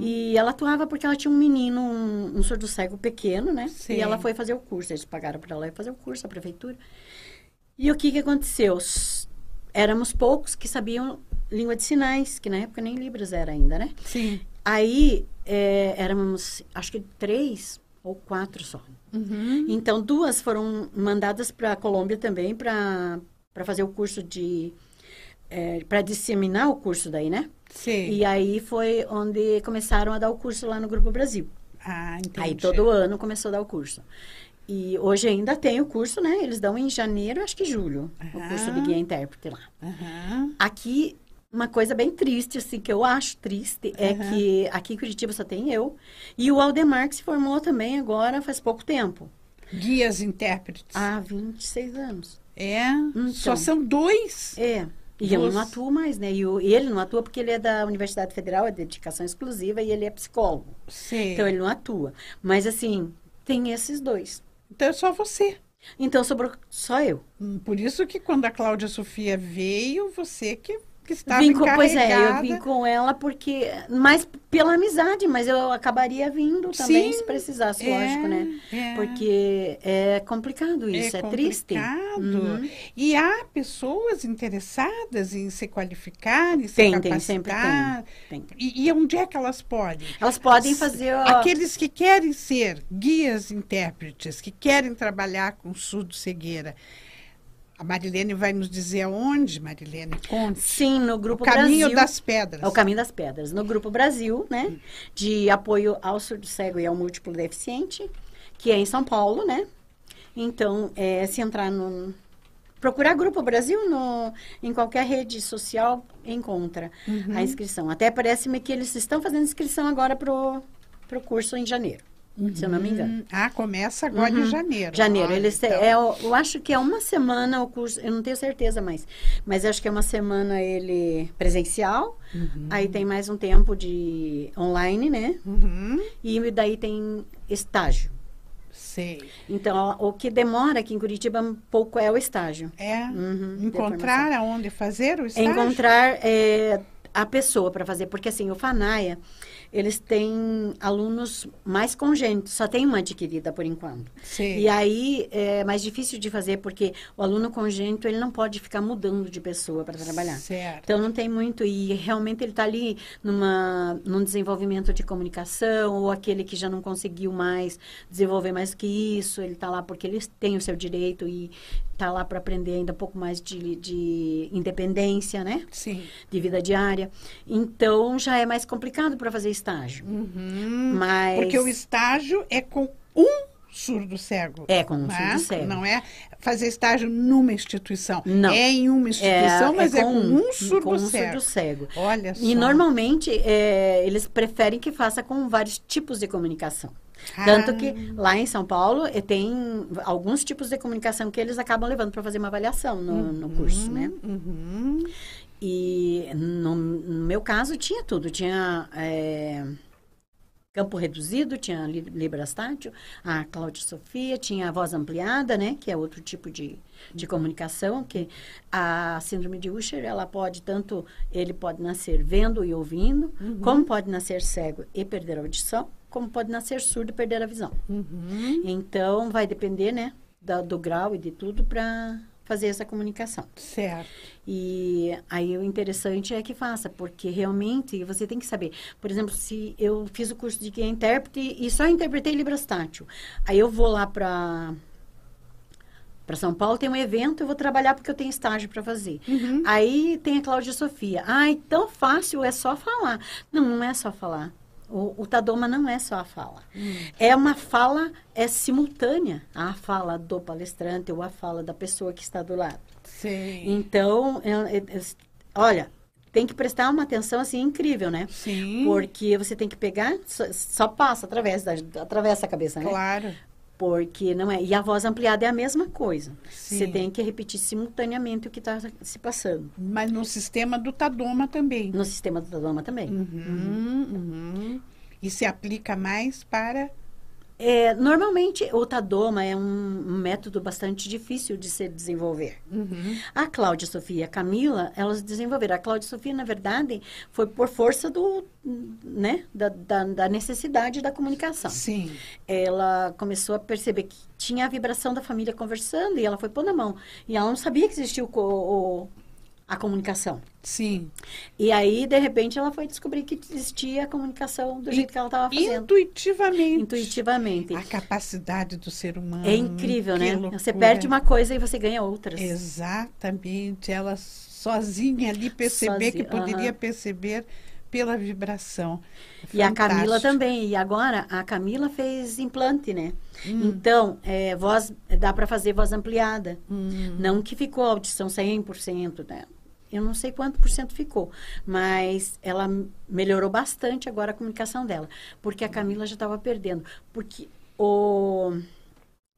E ela atuava porque ela tinha um menino, um, um surdo cego pequeno, né? Sim. E ela foi fazer o curso. Eles pagaram para ela ir fazer o curso, a prefeitura. E o que que aconteceu? Éramos poucos que sabiam língua de sinais, que na época nem Libras era ainda, né? Sim. Aí é, éramos, acho que três ou quatro só. Uhum. Então, duas foram mandadas para a Colômbia também para fazer o curso de. para disseminar o curso daí, né? Sim. E aí foi onde começaram a dar o curso lá no Grupo Brasil. Ah, entendi. Aí todo ano começou a dar o curso. E hoje ainda tem o curso, né? Eles dão em janeiro, acho que julho, o curso de Aham. guia intérprete lá. Aham. Aqui, uma coisa bem triste, assim, que eu acho triste, é que aqui em Curitiba só tem eu. E o Aldemar, que se formou também agora faz pouco tempo. Guias intérpretes. Há 26 anos. É? Então. Só são dois? É. E eu não atuo mais, né? E o- e ele não atua porque ele é da Universidade Federal, é de dedicação exclusiva, e ele é psicólogo. Sim. Então, ele não atua. Mas, assim, tem esses dois. Então é só você. Então sobrou só eu. Hum, Por isso que quando a Cláudia Sofia veio, você que, que estava Vim com, pois é, eu vim com ela porque mais pela amizade, mas eu acabaria vindo também Sim, se precisasse, é, lógico, né? é. Porque é complicado isso, é, triste. complicado. Uhum. E há pessoas interessadas em se qualificar, em se Tem, tem, sempre capacitar. tem. tem. E, e onde é que elas podem? Elas podem fazer ó, Aqueles que querem ser guias intérpretes, que querem trabalhar com surdo-cegueira. A Marilene vai nos dizer aonde, Marilene? Conte. sim no O grupo caminho Brasil. das pedras. É o Caminho das Pedras. No Grupo Brasil, né? De apoio ao surdo cego e ao múltiplo deficiente, que é em São Paulo, né? Então, é, se entrar no. Procurar Grupo Brasil no, em qualquer rede social, encontra Uhum. a inscrição. Até parece-me que eles estão fazendo inscrição agora pro, pro curso em janeiro, se eu não me engano. Hum, Ah, começa agora em Uhum. janeiro. Janeiro, Olha, eles então. é, eu, acho que é uma semana o curso, eu não tenho certeza mais, mas acho que é uma semana ele presencial, Uhum. aí tem mais um tempo de online, né? Uhum. E daí tem estágio. Sei. Então, o que demora aqui em Curitiba um pouco é o estágio. É. Uhum, Encontrar aonde fazer o estágio? Encontrar é, a pessoa para fazer, porque assim, o FANAIA, eles têm alunos mais congênitos, só tem uma adquirida por enquanto. Sei. E aí é mais difícil de fazer, porque o aluno congênito, ele não pode ficar mudando de pessoa para trabalhar. Certo. Então não tem muito e realmente ele está ali numa num desenvolvimento de comunicação ou aquele que já não conseguiu mais desenvolver mais que isso, ele está lá porque ele tem o seu direito e está lá para aprender ainda um pouco mais de, de independência, né? Sim. De vida diária. Então já é mais complicado para fazer estágio. Uhum. Mas Porque o estágio é com um surdo cego. é com um né? surdo cego. Não é fazer estágio numa instituição. Não. É em uma instituição, mas é, com, um surdo com um cego. surdo cego. Olha só. E normalmente é, eles preferem que faça com vários tipos de comunicação. Ah. Tanto que lá em São Paulo eh, tem alguns tipos de comunicação que eles acabam levando para fazer uma avaliação no, no curso, né? Uhum. E no, no meu caso tinha tudo. Tinha eh, campo reduzido, tinha li- Librastátil, a Cláudia Sofia, tinha a voz ampliada, né? Que é outro tipo de, de comunicação, que a síndrome de Usher, ela pode tanto, ele pode nascer vendo e ouvindo, como pode nascer cego e perder a audição, como pode nascer surdo e perder a visão. Uhum. Então, vai depender, né? da- do grau e de tudo para fazer essa comunicação. Certo. E aí o interessante é que faça, porque realmente você tem que saber. Por exemplo, se eu fiz o curso de guia intérprete e só interpretei Librastátil, aí eu vou lá para para São Paulo, tem um evento, eu vou trabalhar porque eu tenho estágio para fazer. Uhum. Aí tem a Cláudia Sofia. Ai, tão fácil, é só falar. Não, não é só falar. O, o Tadoma não é só a fala. É uma fala é simultânea à fala do palestrante ou à fala da pessoa que está do lado. Sei. Então, é- é- é- olha, tem que prestar uma atenção assim incrível, né? Sim. Porque você tem que pegar, só, só passa através da atravessa a cabeça, né? Claro. Porque não é. E a voz ampliada é a mesma coisa. Sim. Você tem que repetir simultaneamente o que está se passando. Mas no sistema do Tadoma também. No sistema do Tadoma também. Uhum, uhum. E se aplica mais para. É, normalmente, o Tadoma é um método bastante difícil de se desenvolver. Uhum. A Cláudia Sofia e a Camila, elas desenvolveram. A Cláudia Sofia, na verdade, foi por força do, né, da, da, da necessidade da comunicação. Sim. Ela começou a perceber que tinha a vibração da família conversando e ela foi pôr na mão. E ela não sabia que existia o, o- a comunicação. Sim. E aí, de repente, ela foi descobrir que existia a comunicação do jeito que ela estava fazendo. Intuitivamente. Intuitivamente. A capacidade do ser humano. É incrível, né? loucura. Você perde uma coisa e você ganha outras. Exatamente. Ela sozinha ali perceber que poderia perceber pela vibração. E a Camila Fantástico. também. E agora, a Camila fez implante, né? Hum. Então, é, voz, dá para fazer voz ampliada. Hum. Não que ficou a audição 100%, né? Eu não sei quanto por cento ficou, mas ela melhorou bastante agora a comunicação dela, porque a Camila já estava perdendo. Porque o,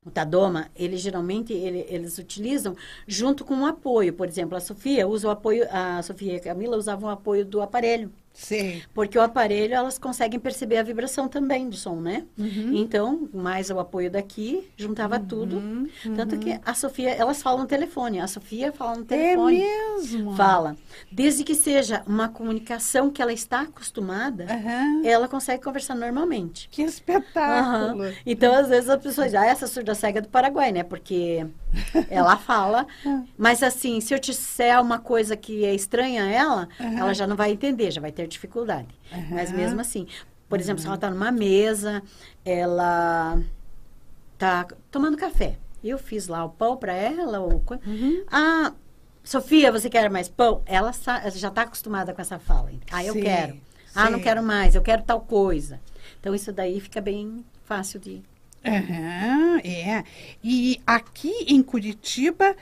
o Tadoma, ele geralmente ele- eles utilizam junto com um apoio. Por exemplo, a Sofia usa o apoio, a Sofia e a Camila usavam o apoio do aparelho. Sei. Porque o aparelho, elas conseguem perceber a vibração também do som, né? Uhum. Então, mais o apoio daqui, juntava tudo. Uhum, Tanto que a Sofia, elas falam no telefone. A Sofia fala no É telefone. mesmo? Fala. Desde que seja uma comunicação que ela está acostumada, ela consegue conversar normalmente. Que espetáculo. Então, às vezes, as pessoas dizem, ah, essa surda cega é do Paraguai, né? Porque ela fala, mas assim, se eu disser uma coisa que é estranha a ela, Aham. ela já não vai entender, já vai ter dificuldade. Mas Aham. mesmo assim, por exemplo, se ela está numa mesa, ela tá tomando café. Eu fiz lá o pão para ela, ou Uhum. ah, Sofia, você quer mais pão? Ela já está acostumada com essa fala. Ah, eu Sim, quero. Ah, não sim. quero mais, eu quero tal coisa. Então, isso daí fica bem fácil de... Aham, é. E aqui em Curitiba,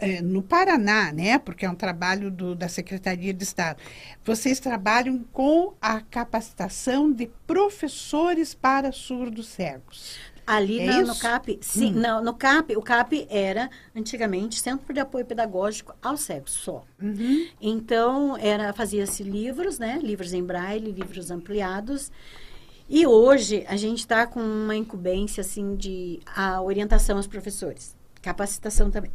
é, no Paraná, né? Porque é um trabalho do- da Secretaria de Estado. Vocês trabalham com a capacitação de professores para surdos cegos. Ali É na- no? CAP, sim, Hum. não, no CAP, o CAP era antigamente Centro de Apoio Pedagógico aos Cegos só. Uhum. Então, era fazia-se livros, né? Livros em braille, livros ampliados. E hoje a gente está com uma incumbência assim de a orientação aos professores, capacitação também.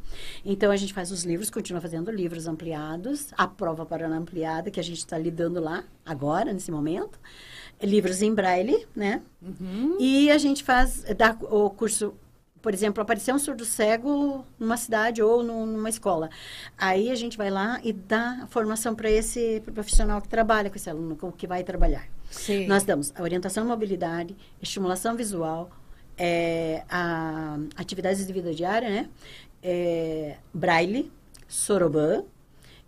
Então a gente faz os livros, continua fazendo livros ampliados, a prova para a ampliada que a gente está lidando lá agora nesse momento, livros em braille, né? Uhum. E a gente faz dá o curso por exemplo, apareceu um surdo cego numa cidade ou num- numa escola. Aí a gente vai lá e dá formação para esse profissional que trabalha com esse aluno, com o que vai trabalhar. Sim. Nós damos a orientação à mobilidade, estimulação visual, é, a, atividades de vida diária, né? É, braille, sorobã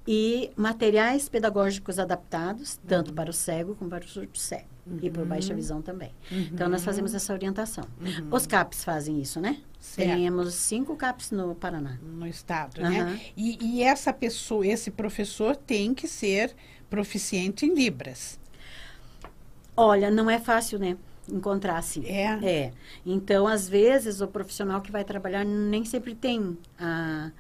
e materiais pedagógicos adaptados, tanto para o cego como para o surdo cego. E por baixa visão também. Então, nós fazemos essa orientação. Os CAPs fazem isso, né? Certo. Temos cinco CAPs no Paraná. no estado, né? E, e essa pessoa, esse professor tem que ser proficiente em Libras. Olha, não é fácil, né? Encontrar assim. É? É. Então, às vezes, o profissional que vai trabalhar nem sempre tem a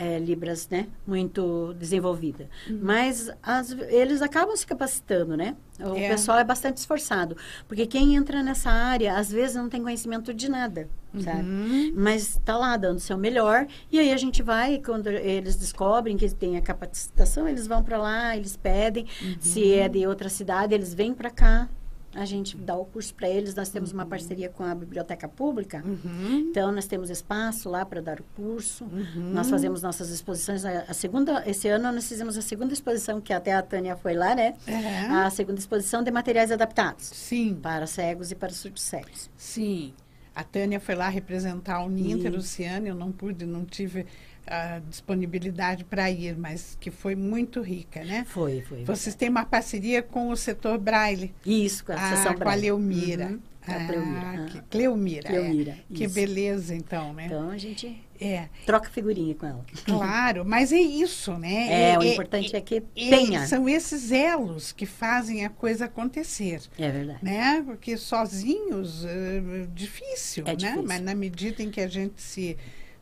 é, Libras, né? Muito desenvolvida. Uhum. Mas as- eles acabam se capacitando, né? O É. pessoal é bastante esforçado. Porque quem entra nessa área, às vezes, não tem conhecimento de nada, sabe? Uhum. Mas está lá dando o seu melhor. E aí a gente vai, quando eles descobrem que tem a capacitação, eles vão para lá, eles pedem. Se é de outra cidade, eles vêm para cá. A gente dá o curso para eles. Nós temos uma parceria com a Biblioteca Pública. Uhum. Então, nós temos espaço lá para dar o curso. Uhum. Nós fazemos nossas exposições. A, a segunda, esse ano, nós fizemos a segunda exposição, que até a Tânia foi lá, né? Aham. A segunda exposição de materiais adaptados Sim, para cegos e para surdos cegos. sim. A Tânia foi lá representar o Ninter, Luciano, eu não pude, não tive a disponibilidade para ir, mas que foi muito rica, né? Foi, foi. Vocês têm uma parceria com o setor Braille. Isso, com a Ah, sessão com a Braille. Leomira. Uhum, Ah, Cleomira. que, ah. Cleomira. é. Cleomira, Que beleza, então, né? Então, a gente É, troca figurinha com ela. claro, mas é isso, né? É, o E- importante é que e- tenha. São esses elos que fazem a coisa acontecer. É verdade. Né? Porque sozinhos é difícil, É né? difícil. Mas na medida em que a gente se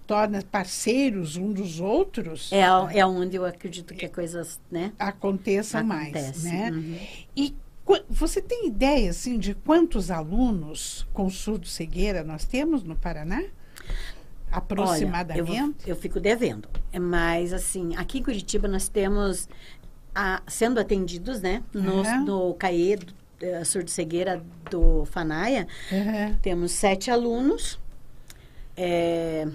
torna parceiros um dos outros, É, é onde eu acredito que as coisas, né? aconteçam mais, Acontece. né? Uhum. E você tem ideia, assim, de quantos alunos com surdo-cegueira nós temos no Paraná? Olha, Aproximadamente? eu, vou- eu fico devendo. É, Mas, assim, aqui em Curitiba nós temos, a- sendo atendidos, né? No, Aham. no CAE, eh, surdo-cegueira do FANAIA, Aham. temos sete alunos, é,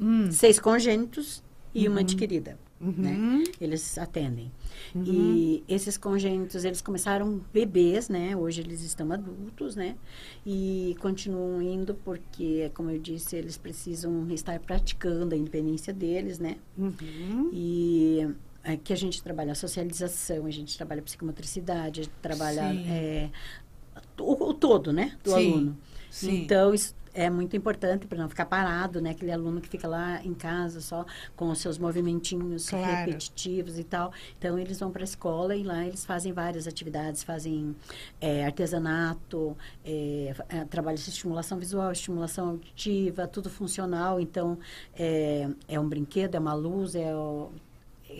Hum, seis congênitos e uma adquirida. né? uhum. Eles atendem. E esses congênitos, eles começaram bebês, né? Hoje eles estão adultos, né? E continuam indo porque, como eu disse, eles precisam estar praticando a independência deles, né? Uhum. E aqui a gente trabalha a socialização, a gente trabalha a psicomotricidade, a gente trabalha é, o, o todo, né? Do Sim, aluno. sim. Então, isso é muito importante para não ficar parado, né? Aquele aluno que fica lá em casa só com os seus movimentinhos Claro. repetitivos e tal. Então, eles vão para a escola e lá eles fazem várias atividades, fazem é, artesanato, é, é, trabalho de estimulação visual, estimulação auditiva, tudo funcional. Então, é, é um brinquedo, é uma luz, é o-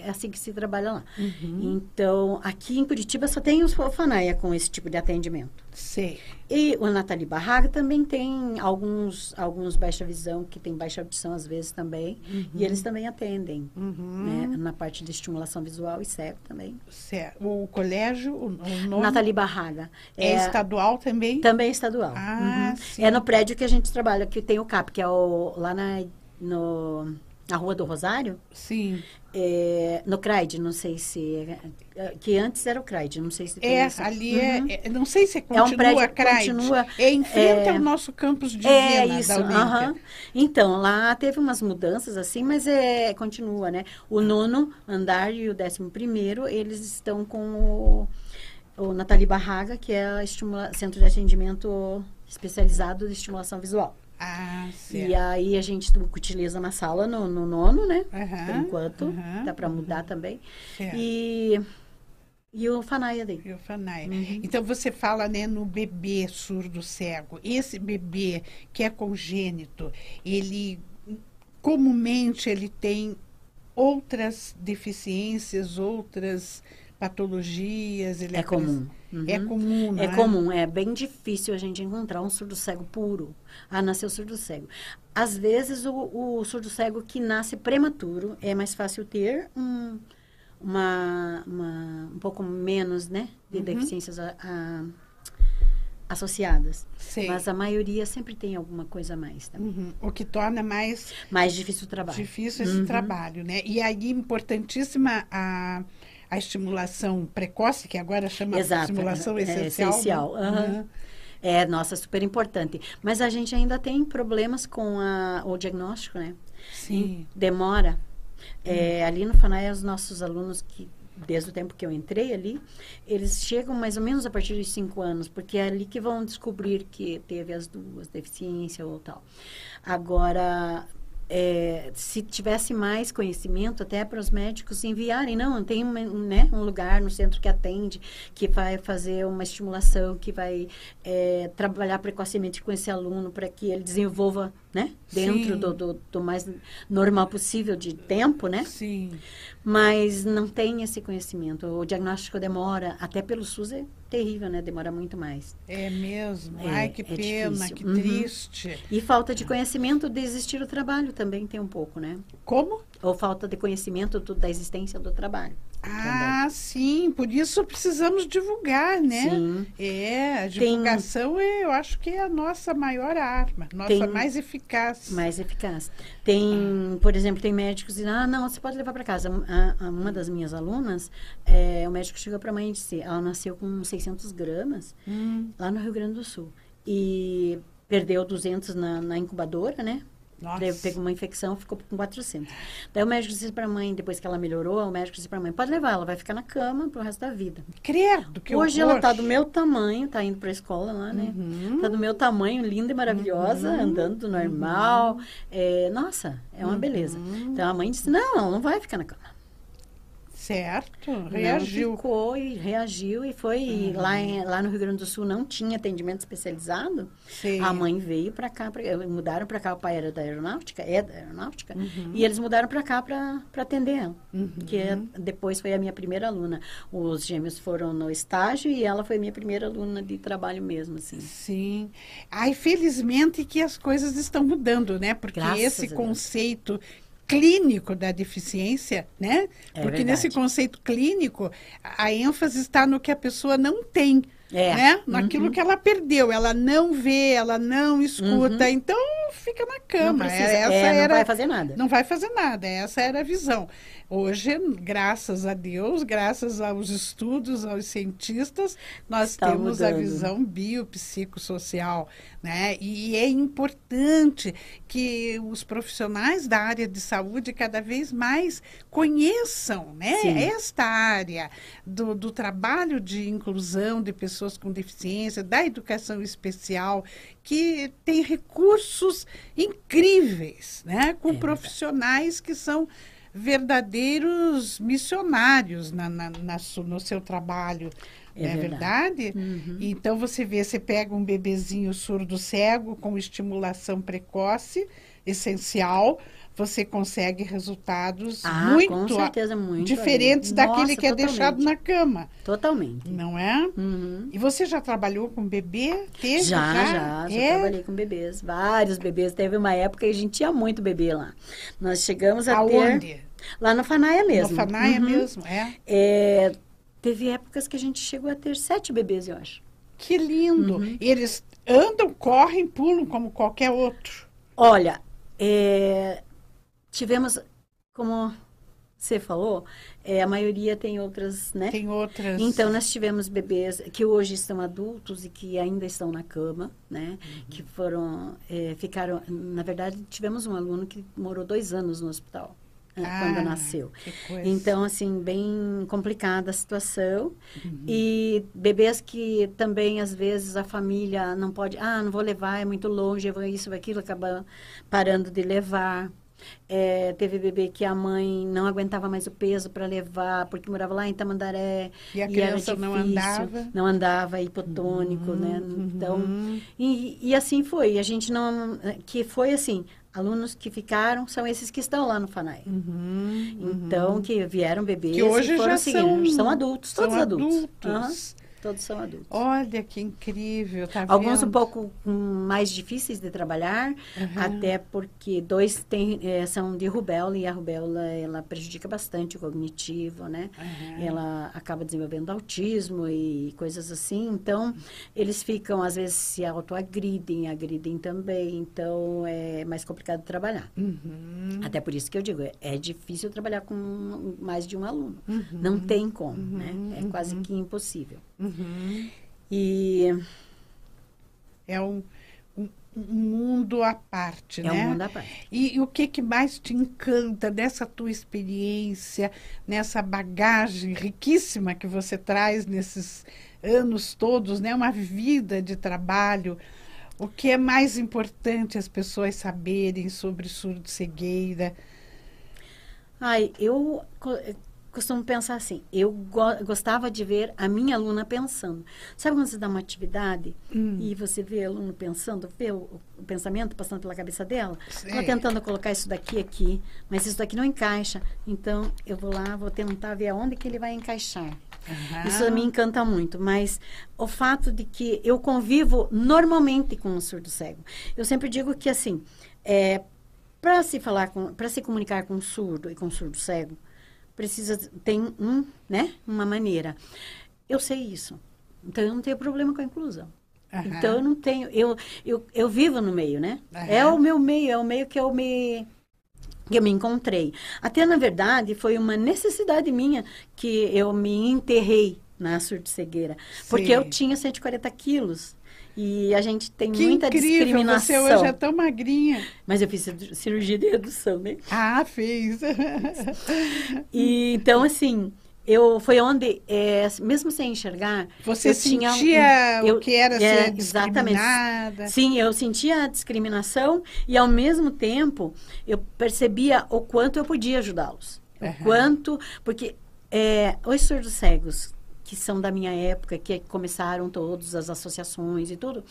é assim que se trabalha lá. Então, aqui em Curitiba só tem os orfanaia com esse tipo de atendimento. Sei. E o Nathalie Barraga também tem alguns, alguns baixa visão, que tem baixa audição às vezes também. E eles também atendem, né? Na parte de estimulação visual e cego também. Certo. O colégio, o, nome Nathalie Barraga. é, estadual também? Também é estadual. Ah, Uhum. sim. É no prédio que a gente trabalha, que tem o CAP, que é o, lá na, no, na Rua do Rosário. Sim. É, no CRAID, não sei se... é- é- que antes era o CRAID, não sei se... É, ali Uhum. é, é- Não sei se É continua um prédio CRAID. continua, É em frente é, ao nosso campus de É Viena, isso, aham. Então, lá teve umas mudanças assim, mas é, continua, né? O nono andar e o décimo primeiro, eles estão com o, o Nathalie Barraga, que é o Centro de Atendimento Especializado de Estimulação Visual. Ah, certo. E aí a gente utiliza uma sala no, no nono, né? Aham, Por enquanto, aham, dá para mudar também. certo. E, e o Fanaia daí. E o Fanaia. Uhum. Então você fala né, no bebê surdo cego. Esse bebê que é congênito, ele comumente ele tem outras deficiências, outras patologias. Ele É comum. É Uhum. comum, não É comum, é bem difícil a gente encontrar um surdo cego puro. Ah, nasceu surdo cego. Às vezes, o, o surdo cego que nasce prematuro é mais fácil ter um, uma, uma- um pouco menos, né, de Uhum. deficiências a- a- associadas. Sei. Mas a maioria sempre tem alguma coisa a mais também. Uhum. O que torna mais Mais difícil o trabalho. difícil esse Uhum. trabalho, né? E aí, importantíssima a, a estimulação precoce, que agora chama Exato. estimulação é, essencial. né? essencial, aham. Uhum. É, nossa, super importante. Mas a gente ainda tem problemas com a- o diagnóstico, né? Sim. demora. É, ali no FANAI, os nossos alunos que desde o tempo que eu entrei ali, eles chegam mais ou menos a partir dos cinco anos, porque é ali que vão descobrir que teve as duas, deficiência ou tal. Agora, é, se tivesse mais conhecimento, até para os médicos enviarem, não, tem uma- um, né, um lugar no centro que atende, que vai fazer uma estimulação, que vai é, trabalhar precocemente com esse aluno para que ele desenvolva, né, dentro do, do, do mais normal possível de tempo, né? Sim. Mas não tem esse conhecimento. O diagnóstico demora, até pelo SUS é terrível, né? Demora muito mais. É mesmo. É, Ai, que é pena, difícil. que Uhum. triste. E falta de conhecimento de existir o trabalho também tem um pouco, né? Como? Ou falta de conhecimento do- da existência do trabalho. Ah, sim, por isso precisamos divulgar, né? Sim. É, a divulgação é, eu acho que é a nossa maior arma, nossa Tem- mais eficaz. Mais eficaz. Tem, por exemplo, tem médicos que dizem, ah, não, você pode levar para casa. A- a- uma das minhas alunas, é, o médico chegou para a mãe e disse, ela nasceu com 600 gramas, Hum, lá no Rio Grande do Sul. E perdeu 200 na, na incubadora, né? Nossa. Teve- Pegou uma infecção, ficou com 400. Daí o médico disse para a mãe, depois que ela melhorou, o médico disse para a mãe, pode levar, ela vai ficar na cama pro resto da vida. Credo, que Hoje horror. ela tá do meu tamanho, tá indo pra escola lá, né? Uhum. Tá do meu tamanho, linda e maravilhosa, andando normal. É, nossa, é uma beleza. Uhum. Então a mãe disse, não, ela não vai ficar na cama. Certo, Não reagiu. ficou e reagiu e foi. e lá, em- lá no Rio Grande do Sul não tinha atendimento especializado. Sei. A mãe veio para cá, pra, eh, mudaram para cá, o pai era da aeronáutica, é da aeronáutica, Uhum. e eles mudaram para cá para atender ela. Que é- depois foi a minha primeira aluna. Os gêmeos foram no estágio e ela foi minha primeira aluna de trabalho mesmo, assim. Sim. Ai, felizmente que as coisas estão mudando, né? Porque Graças esse conceito clínico da deficiência, né? É Porque verdade. nesse conceito clínico, a a ênfase está no que a pessoa não tem, É. né? Naquilo que ela perdeu, ela não vê, ela não escuta, então fica na cama. precisa, Essa é, não era vai fazer nada. não vai fazer nada, essa era a visão. Hoje, graças a Deus, graças aos estudos, aos cientistas, nós Está temos a mudando. visão biopsicossocial, né? E é importante que os profissionais da área de saúde cada vez mais conheçam, né? Sim. Esta área do, do trabalho de inclusão de pessoas com deficiência, da educação especial, que tem recursos incríveis, né? Com É verdade. profissionais que são verdadeiros missionários na, na- na su- no seu trabalho. É é verdade. verdade? Uhum. Então você vê, você pega um bebezinho surdo cego com estimulação precoce, essencial, você consegue resultados Ah, muito certeza, muito. diferentes Nossa, daquele que é totalmente. deixado na cama, Totalmente. não é? Uhum. E você já trabalhou com bebê? Teve Já, já? já, já É? trabalhei com bebês, vários bebês. Teve uma época que a gente tinha muito bebê lá. Nós chegamos a Aonde? ter lá no Fanaia mesmo. No Fanaia Uhum. mesmo, é? É, teve épocas que a gente chegou a ter sete bebês, eu acho. Que lindo. Uhum. Eles andam, correm, pulam como qualquer outro. Olha, é, tivemos, como você falou, é, a maioria tem outras, né? Tem outras. Então, nós tivemos bebês que hoje estão adultos e que ainda estão na cama, né? Uhum. Que foram, é, ficaram... Na verdade, tivemos um aluno que morou dois anos no hospital, né, Ah, quando nasceu. Então, assim, bem complicada a situação. Uhum. E bebês que também, às vezes, a família não pode... Ah, não vou levar, é muito longe, eu vou isso, aquilo, acaba parando de levar. É, teve bebê que a mãe não aguentava mais o peso para levar, porque morava lá em Tamandaré. E a era criança não andava? Não andava, hipotônico, né? Então, Uhum. e, e assim foi. A gente não... Que foi assim, alunos que ficaram são esses que estão lá no FANAI. Uhum, Então, que vieram bebês Que hoje e foram já seguindo. são- São adultos, são todos adultos. adultos. Aham, todos são adultos. Olha que incrível, tá Alguns vendo? um pouco mais difíceis de trabalhar, Uhum. até porque dois tem, eh, são de rubéola e a rubéola ela prejudica bastante o cognitivo, né? Uhum. Ela acaba desenvolvendo autismo e coisas assim. Então, eles ficam, às vezes, se autoagridem, agridem também. Então, é mais complicado de trabalhar. Uhum. Até por isso que eu digo, é, é difícil trabalhar com mais de um aluno. Uhum. Não tem como, né? É quase que impossível. Uhum. E É um, um, um mundo à parte, é né? um mundo à parte. E, e o que, que mais te encanta dessa tua experiência, nessa bagagem riquíssima que você traz nesses anos todos, né? Uma vida de trabalho. O que é mais importante as pessoas saberem sobre surdo-cegueira? Ai, eu costumo pensar assim, eu go- gostava de ver a minha aluna pensando. Sabe quando você dá uma atividade Hum. e você vê a aluna pensando, vê o, o pensamento passando pela cabeça dela? Sei. Ela tentando colocar isso daqui aqui, mas isso daqui não encaixa. Então, eu vou lá, vou tentar ver aonde que ele vai encaixar. Aham. Isso me encanta muito, mas o fato de que eu convivo normalmente com o surdo cego. Eu sempre digo que assim, é, para se falar com, para se comunicar com o surdo e com o surdo cego, precisa tem um, né, uma maneira. Eu sei isso. Então eu não tenho problema com a inclusão. Aham. Então eu não tenho, eu, eu, eu vivo no meio, né? Aham. É o meu meio, é o meio que eu me que eu me encontrei. Até na verdade foi uma necessidade minha que eu me enterrei na surdo-cegueira, porque Sei. eu tinha 140 quilos e a gente tem Que muita incrível, discriminação. você hoje é tão magrinha. Mas eu fiz cir- cirurgia de redução, né? Ah, fez. E então assim, eu foi onde é, mesmo sem enxergar, Você um- sentia eu- o que era é, ser exatamente. discriminada? Sim, eu sentia a discriminação e, ao mesmo tempo, eu percebia o quanto eu podia ajudá-los. Aham. O quanto... Porque é, os surdos cegos, que são da minha época, que começaram todas as associações e tudo,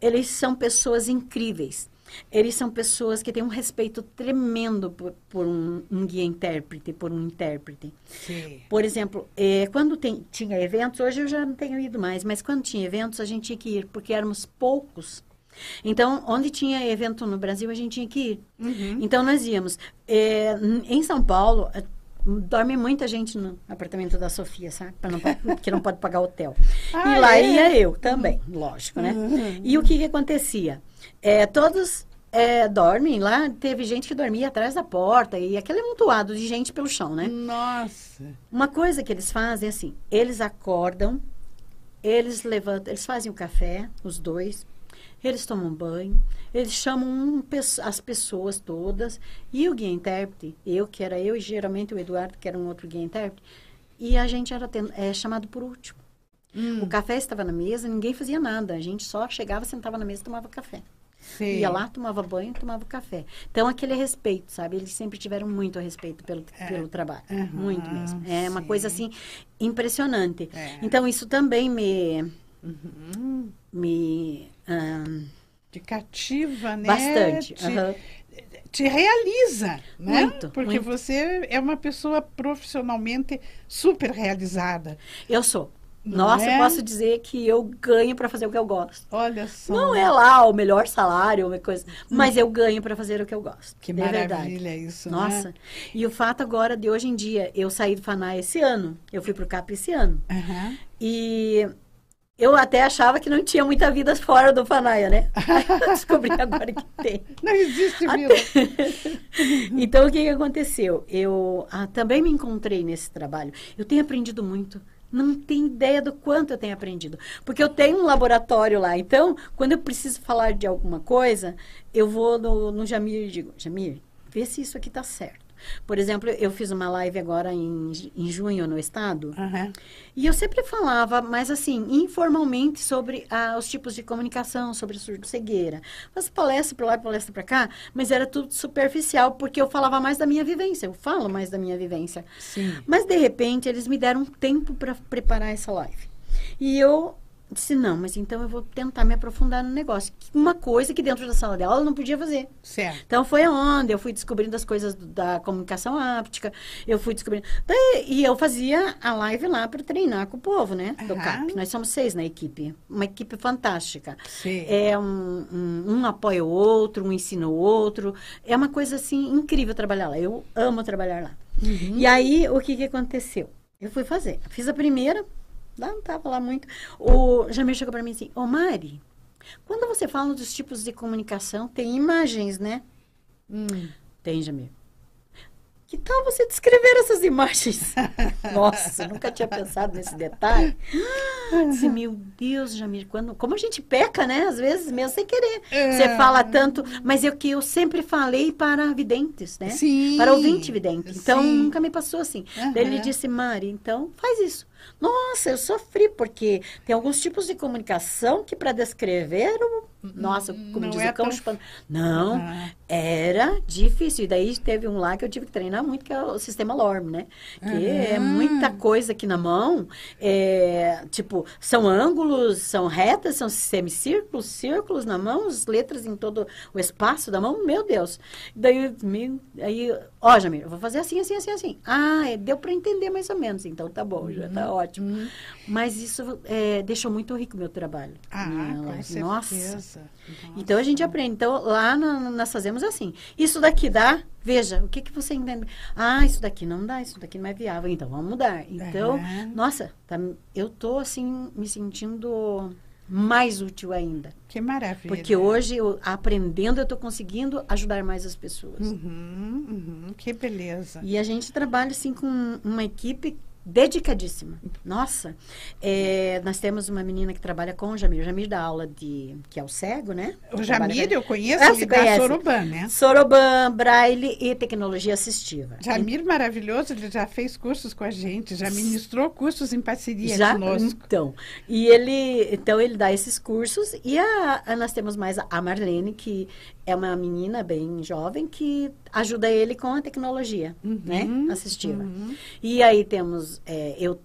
eles são pessoas incríveis. Eles são pessoas que têm um respeito tremendo por, por um, um guia-intérprete, por um intérprete. Sim. Por exemplo, eh, quando tem- tinha eventos, hoje eu já não tenho ido mais, mas quando tinha eventos a gente tinha que ir, porque éramos poucos. Então, onde tinha evento no Brasil, a gente tinha que ir. Uhum. Então, nós íamos. N- em São Paulo, dorme muita gente no apartamento da Sofia, sabe? Pra não, porque não pode pagar hotel. Ah, e lá é? ia eu também, lógico, né? Uhum. E o que, que acontecia? Eh, todos eh, dormem lá, teve gente que dormia atrás da porta, e aquele amontoado de gente pelo chão, né? Nossa. Uma coisa que eles fazem é assim, eles acordam, eles levantam, eles fazem o café, os dois, eles tomam banho, eles chamam um as pessoas todas, e o guia intérprete, eu que era eu e geralmente o Eduardo, que era um outro guia intérprete, e a gente era ten- é, chamado por último. Hum, O café estava na mesa, ninguém fazia nada, a gente só chegava, sentava na mesa e tomava café. sei. Ia lá, tomava banho, tomava café. Então, aquele respeito, sabe? Eles sempre tiveram muito respeito pelo, pelo trabalho. É. Aham, muito mesmo. É uma sim. coisa, assim, impressionante. É. Então, isso também me... Uhum. me ahn, De cativa, né? bastante. Te, aham. te realiza, né? Muito, Porque muito. você é uma pessoa profissionalmente super realizada. Eu sou. Nossa, é? eu posso dizer que eu ganho para fazer o que eu gosto. Olha só. Não é lá o melhor salário, uma coisa, mas eu ganho para fazer o que eu gosto. Que é maravilha verdade. isso, Nossa. né? E o fato agora de hoje em dia, eu saí do Faná esse ano. Eu fui pro CAP esse ano. Aham. E eu até achava que não tinha muita vida fora do Fanaia, né? Descobri agora que tem. Não existe Até- vida. Então, o que, que aconteceu? Eu ah, também me encontrei nesse trabalho. Eu tenho aprendido muito. Não tenho ideia do quanto eu tenho aprendido. Porque eu tenho um laboratório lá. Então, quando eu preciso falar de alguma coisa, eu vou no, no Jamir e digo, Jamir, vê se isso aqui está certo. Por exemplo, eu fiz uma live agora em, em junho no estado. Aham. E eu sempre falava, mas assim, informalmente, sobre ah, os tipos de comunicação, sobre surdo-cegueira. Faço palestra para lá, palestra para cá, mas era tudo superficial, porque eu falava mais da minha vivência. Eu falo mais da minha vivência. Sim. Mas, de repente, eles me deram um tempo para preparar essa live. E eu disse, não, mas então eu vou tentar me aprofundar no negócio. Uma coisa que dentro da sala de aula eu não podia fazer. Certo. Então foi aonde eu fui descobrindo as coisas da comunicação áptica, eu fui descobrindo. E eu fazia a live lá para treinar com o povo, né? Do. CAP. Nós somos seis na equipe. Uma equipe fantástica. Sim. É um, um, um apoia o outro, um ensina o outro. É uma coisa assim incrível trabalhar lá. Eu amo trabalhar lá. Uhum. E aí, o que, que aconteceu? Eu fui fazer. Fiz a primeira, não estava lá muito. O Jamir chegou para mim assim, ô Mari, quando você fala dos tipos de comunicação, tem imagens, né? Hum. Tem, Jamir. Que tal você descrever essas imagens? Nossa, nunca tinha pensado nesse detalhe. Disse, meu Deus, Jamir, quando, como a gente peca, né? Às vezes, mesmo sem querer. É. Você fala tanto, mas é o que eu sempre falei para videntes, né? Sim. Para ouvinte vidente. Então, Sim. nunca me passou assim. Daí ele disse, Mari, então faz isso. Nossa, eu sofri, porque tem alguns tipos de comunicação que para descrever, o- nossa, como não diz é o cão tão- chupando. Não, Ah. era difícil. E daí teve um lá que eu tive que treinar muito, que é o sistema LORM, né? Que é muita coisa aqui na mão. É, tipo, são ângulos, são retas, são semicírculos, círculos na mão, as letras em todo o espaço da mão. Meu Deus. Daí, me, aí, ó, Jamir, eu vou fazer assim, assim, assim, assim. Ah, é, deu para entender mais ou menos. Então tá bom, já tá ótimo. Mas isso é, deixou muito rico o meu trabalho. Ah, minha certeza. Nossa. Então a gente aprende. Então lá no- nós fazemos assim. Isso daqui dá? Veja, o que, que você entende? Ah, isso daqui não dá, isso daqui não é viável. Então vamos mudar. Então, nossa, tá- eu tô assim me sentindo mais útil ainda. Que maravilha. Porque hoje, eu, aprendendo, eu estou conseguindo ajudar mais as pessoas. Uhum, uhum, que beleza. E a gente trabalha assim com uma equipe dedicadíssima. Nossa, é, nós temos uma menina que trabalha com o Jamir. O Jamir dá aula de que é o cego, né? O Que Jamir, com- eu conheço, Ah, ele conhece? Soroban, né? Soroban, Braille e tecnologia assistiva. Jamir maravilhoso, ele já fez cursos com a gente, já ministrou cursos em parceria Já, conosco. então. E ele, então ele dá esses cursos e a, a- nós temos mais a, Marlene, que é uma menina bem jovem que ajuda ele com a tecnologia, né, assistiva. E aí temos é, eu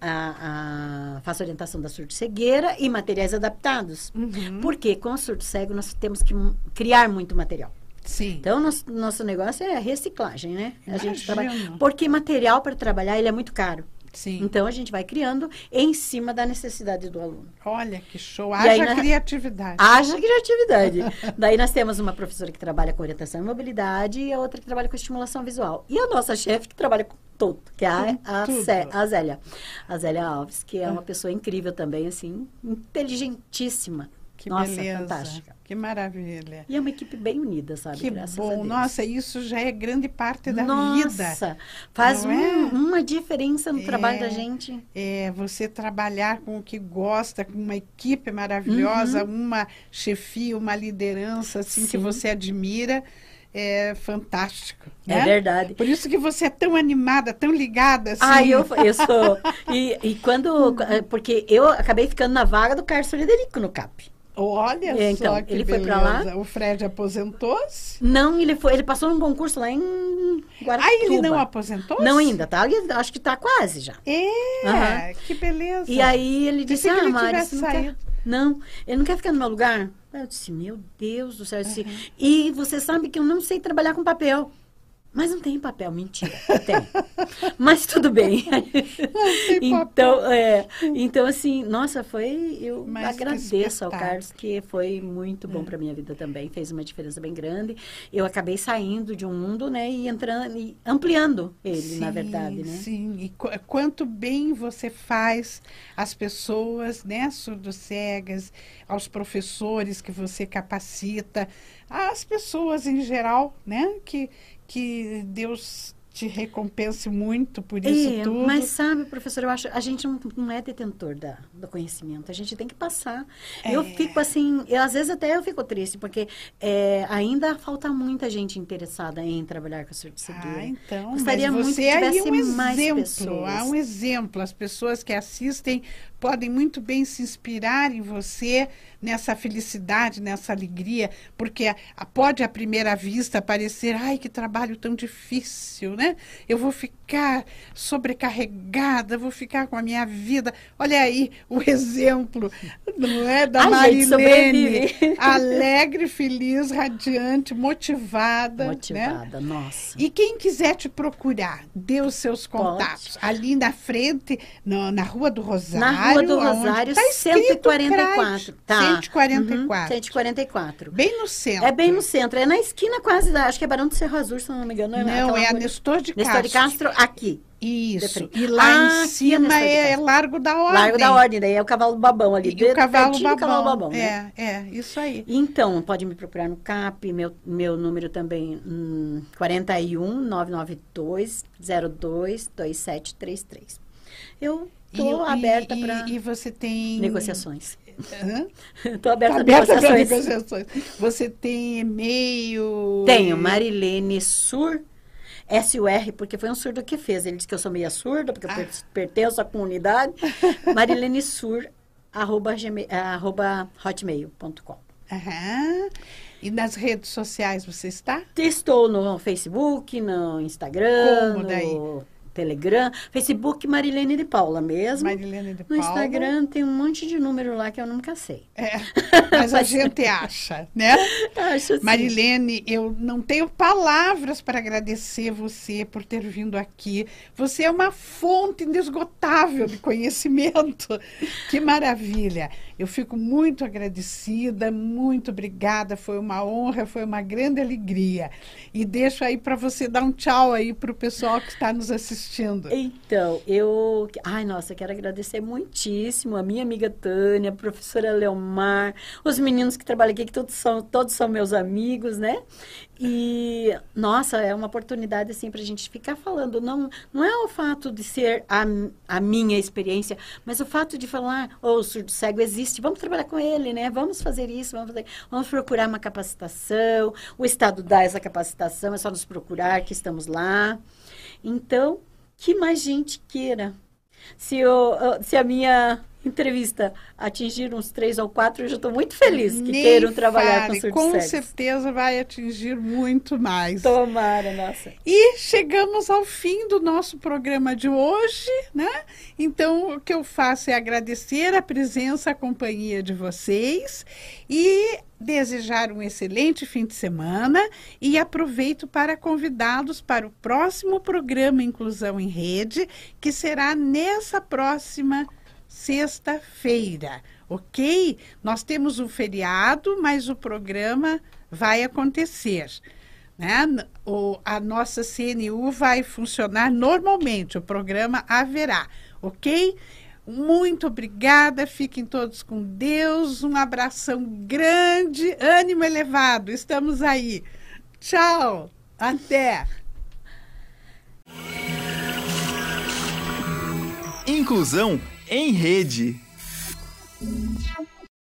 a, a- faço orientação da surdo-cegueira e materiais adaptados. Uhum. Porque com o surdo-cego nós temos que criar muito material. Sim. Então, nosso, nosso negócio é reciclagem, né? A gente trabalha. Porque material para trabalhar ele é muito caro. Sim. Então a gente vai criando em cima da necessidade do aluno. Olha que show. Haja criatividade. Haja criatividade. Daí nós temos uma professora que trabalha com orientação e mobilidade e a outra que trabalha com estimulação visual. E a nossa chefe que trabalha com tudo, que é a, a. Cé- a Zélia. A Zélia Alves, que é uma pessoa incrível também, assim, inteligentíssima. Que nossa, beleza. fantástica. Que maravilha. E é uma equipe bem unida, sabe? Que Graças a bom. Nossa, isso já é grande parte da Nossa, vida. faz Não é? um- uma diferença no trabalho É. da gente. É, você trabalhar com o que gosta, com uma equipe maravilhosa, uma chefia, uma liderança assim que Uhum. Sim. você admira, é fantástico. É né? verdade. Por isso que você é tão animada, tão ligada assim. Ah, eu, eu sou. E, e quando. eh, Porque eu acabei ficando na vaga do Carlos Frederico no CAP. Olha É, só então, que ele foi beleza. pra lá? O Fred aposentou-se. Não, ele foi, ele passou num concurso lá em Guaratuba. Ah, ele não aposentou-se? Não ainda, tá? Ele- Acho que tá quase já. É, Aham. que beleza. E aí ele disse, ah, ele Mari, você não quer... Não, ele não quer ficar no meu lugar. Eu disse, meu Deus do céu. Disse, E você sabe que eu não sei trabalhar com papel. Mas não tem papel, mentira. Tem. Mas tudo bem. então, é, então, assim, nossa, foi. Eu Mas agradeço ao Carlos, que foi muito bom é. para minha vida também. Fez uma diferença bem grande. Eu acabei saindo de um mundo, né, e entrando, e ampliando ele, sim, na verdade, né? Sim, e qu quanto bem você faz as pessoas, né, surdo-cegas, aos professores que você capacita, às pessoas em geral, né, que que Deus te recompense muito por isso é, tudo. Mas sabe, professor, eu acho a gente não, não é detentor da, do conhecimento, a gente tem que passar. É. Eu fico assim, eu, às vezes até eu fico triste, porque é, ainda falta muita gente interessada em trabalhar com a surdo-cegueira. Ah, então, Gostaria mas você muito que tivesse é um mais exemplo, pessoas. Há um exemplo, as pessoas que assistem podem muito bem se inspirar em você nessa felicidade, nessa alegria, porque pode à primeira vista parecer, ai, que trabalho tão difícil, né? Eu vou ficar sobrecarregada, vou ficar com a minha vida. Olha aí o exemplo, não é da a Marilene, alegre, feliz, radiante, motivada, né? motivada, né? nossa. E quem quiser te procurar, dê os seus contatos pode. ali na frente, no, na Rua do Rosário, na Rua do Rosário, tá 144. Tá. 144. Uhum, 144. Bem no centro. É bem no centro. É na esquina quase da. Acho que é Barão do Cerro Azul, se não me engano. Não, é, não, é a Nestor de Nestor Castro. de Castro, aqui. Isso. E lá ah, em cima é, é, Largo da Ordem. Largo da Ordem, daí é o cavalo babão ali. E o cavalo babão. cavalo babão. Né? É, é, isso aí. Então, pode me procurar no CAP, meu, meu número também, hum, 41 992 02 2733. Eu estou aberta para. E você tem. Negociações. Estou aberta, tá aberta para negociações. Você tem e-mail? Tenho, Marilene Sur. S-U-R, porque foi um surdo que fez. Ele disse que eu sou meia surda, porque ah. eu pertenço à comunidade. Marilene Sur, arroba, arroba hotmail.com. Aham. E nas redes sociais você está? Estou no Facebook, no Instagram, Como daí? no Telegram, Facebook Marilene de Paula mesmo. Marilene de Paula. No Instagram tem um monte de número lá que eu nunca sei. É, mas a gente acha, né? Acho sim. Marilene, eu não tenho palavras para agradecer você por ter vindo aqui. Você é uma fonte inesgotável de conhecimento. que maravilha. Eu fico muito agradecida, muito obrigada. Foi uma honra, foi uma grande alegria. E deixo aí para você dar um tchau aí para o pessoal que está nos assistindo assistindo. Então, eu. Ai, nossa, quero agradecer muitíssimo a minha amiga Tânia, a professora Leomar, os meninos que trabalham aqui, que todos são, todos são meus amigos, né? E, nossa, é uma oportunidade, assim, para a gente ficar falando. Não, não é o fato de ser a, a minha experiência, mas o fato de falar, oh, o surdo cego existe, vamos trabalhar com ele, né? Vamos fazer isso, vamos fazer. Vamos procurar uma capacitação. O Estado dá essa capacitação, é só nos procurar que estamos lá. Então, que mais gente queira. Se, eu, se a minha entrevista atingir uns três ou quatro, eu já estou muito feliz que Nem queiram trabalhar fale, com surdo Com certeza vai atingir muito mais. Tomara, nossa. E chegamos ao fim do nosso programa de hoje, né? Então, o que eu faço é agradecer a presença, a companhia de vocês e desejar um excelente fim de semana e aproveito para convidá-los para o próximo programa Inclusão em Rede, que será nessa próxima sexta-feira, ok? Nós temos um feriado, mas o programa vai acontecer. Né? O, a nossa CNU vai funcionar normalmente, o programa haverá, ok? Muito obrigada, fiquem todos com Deus, um abração grande, ânimo elevado, estamos aí. Tchau, até. Inclusão em rede.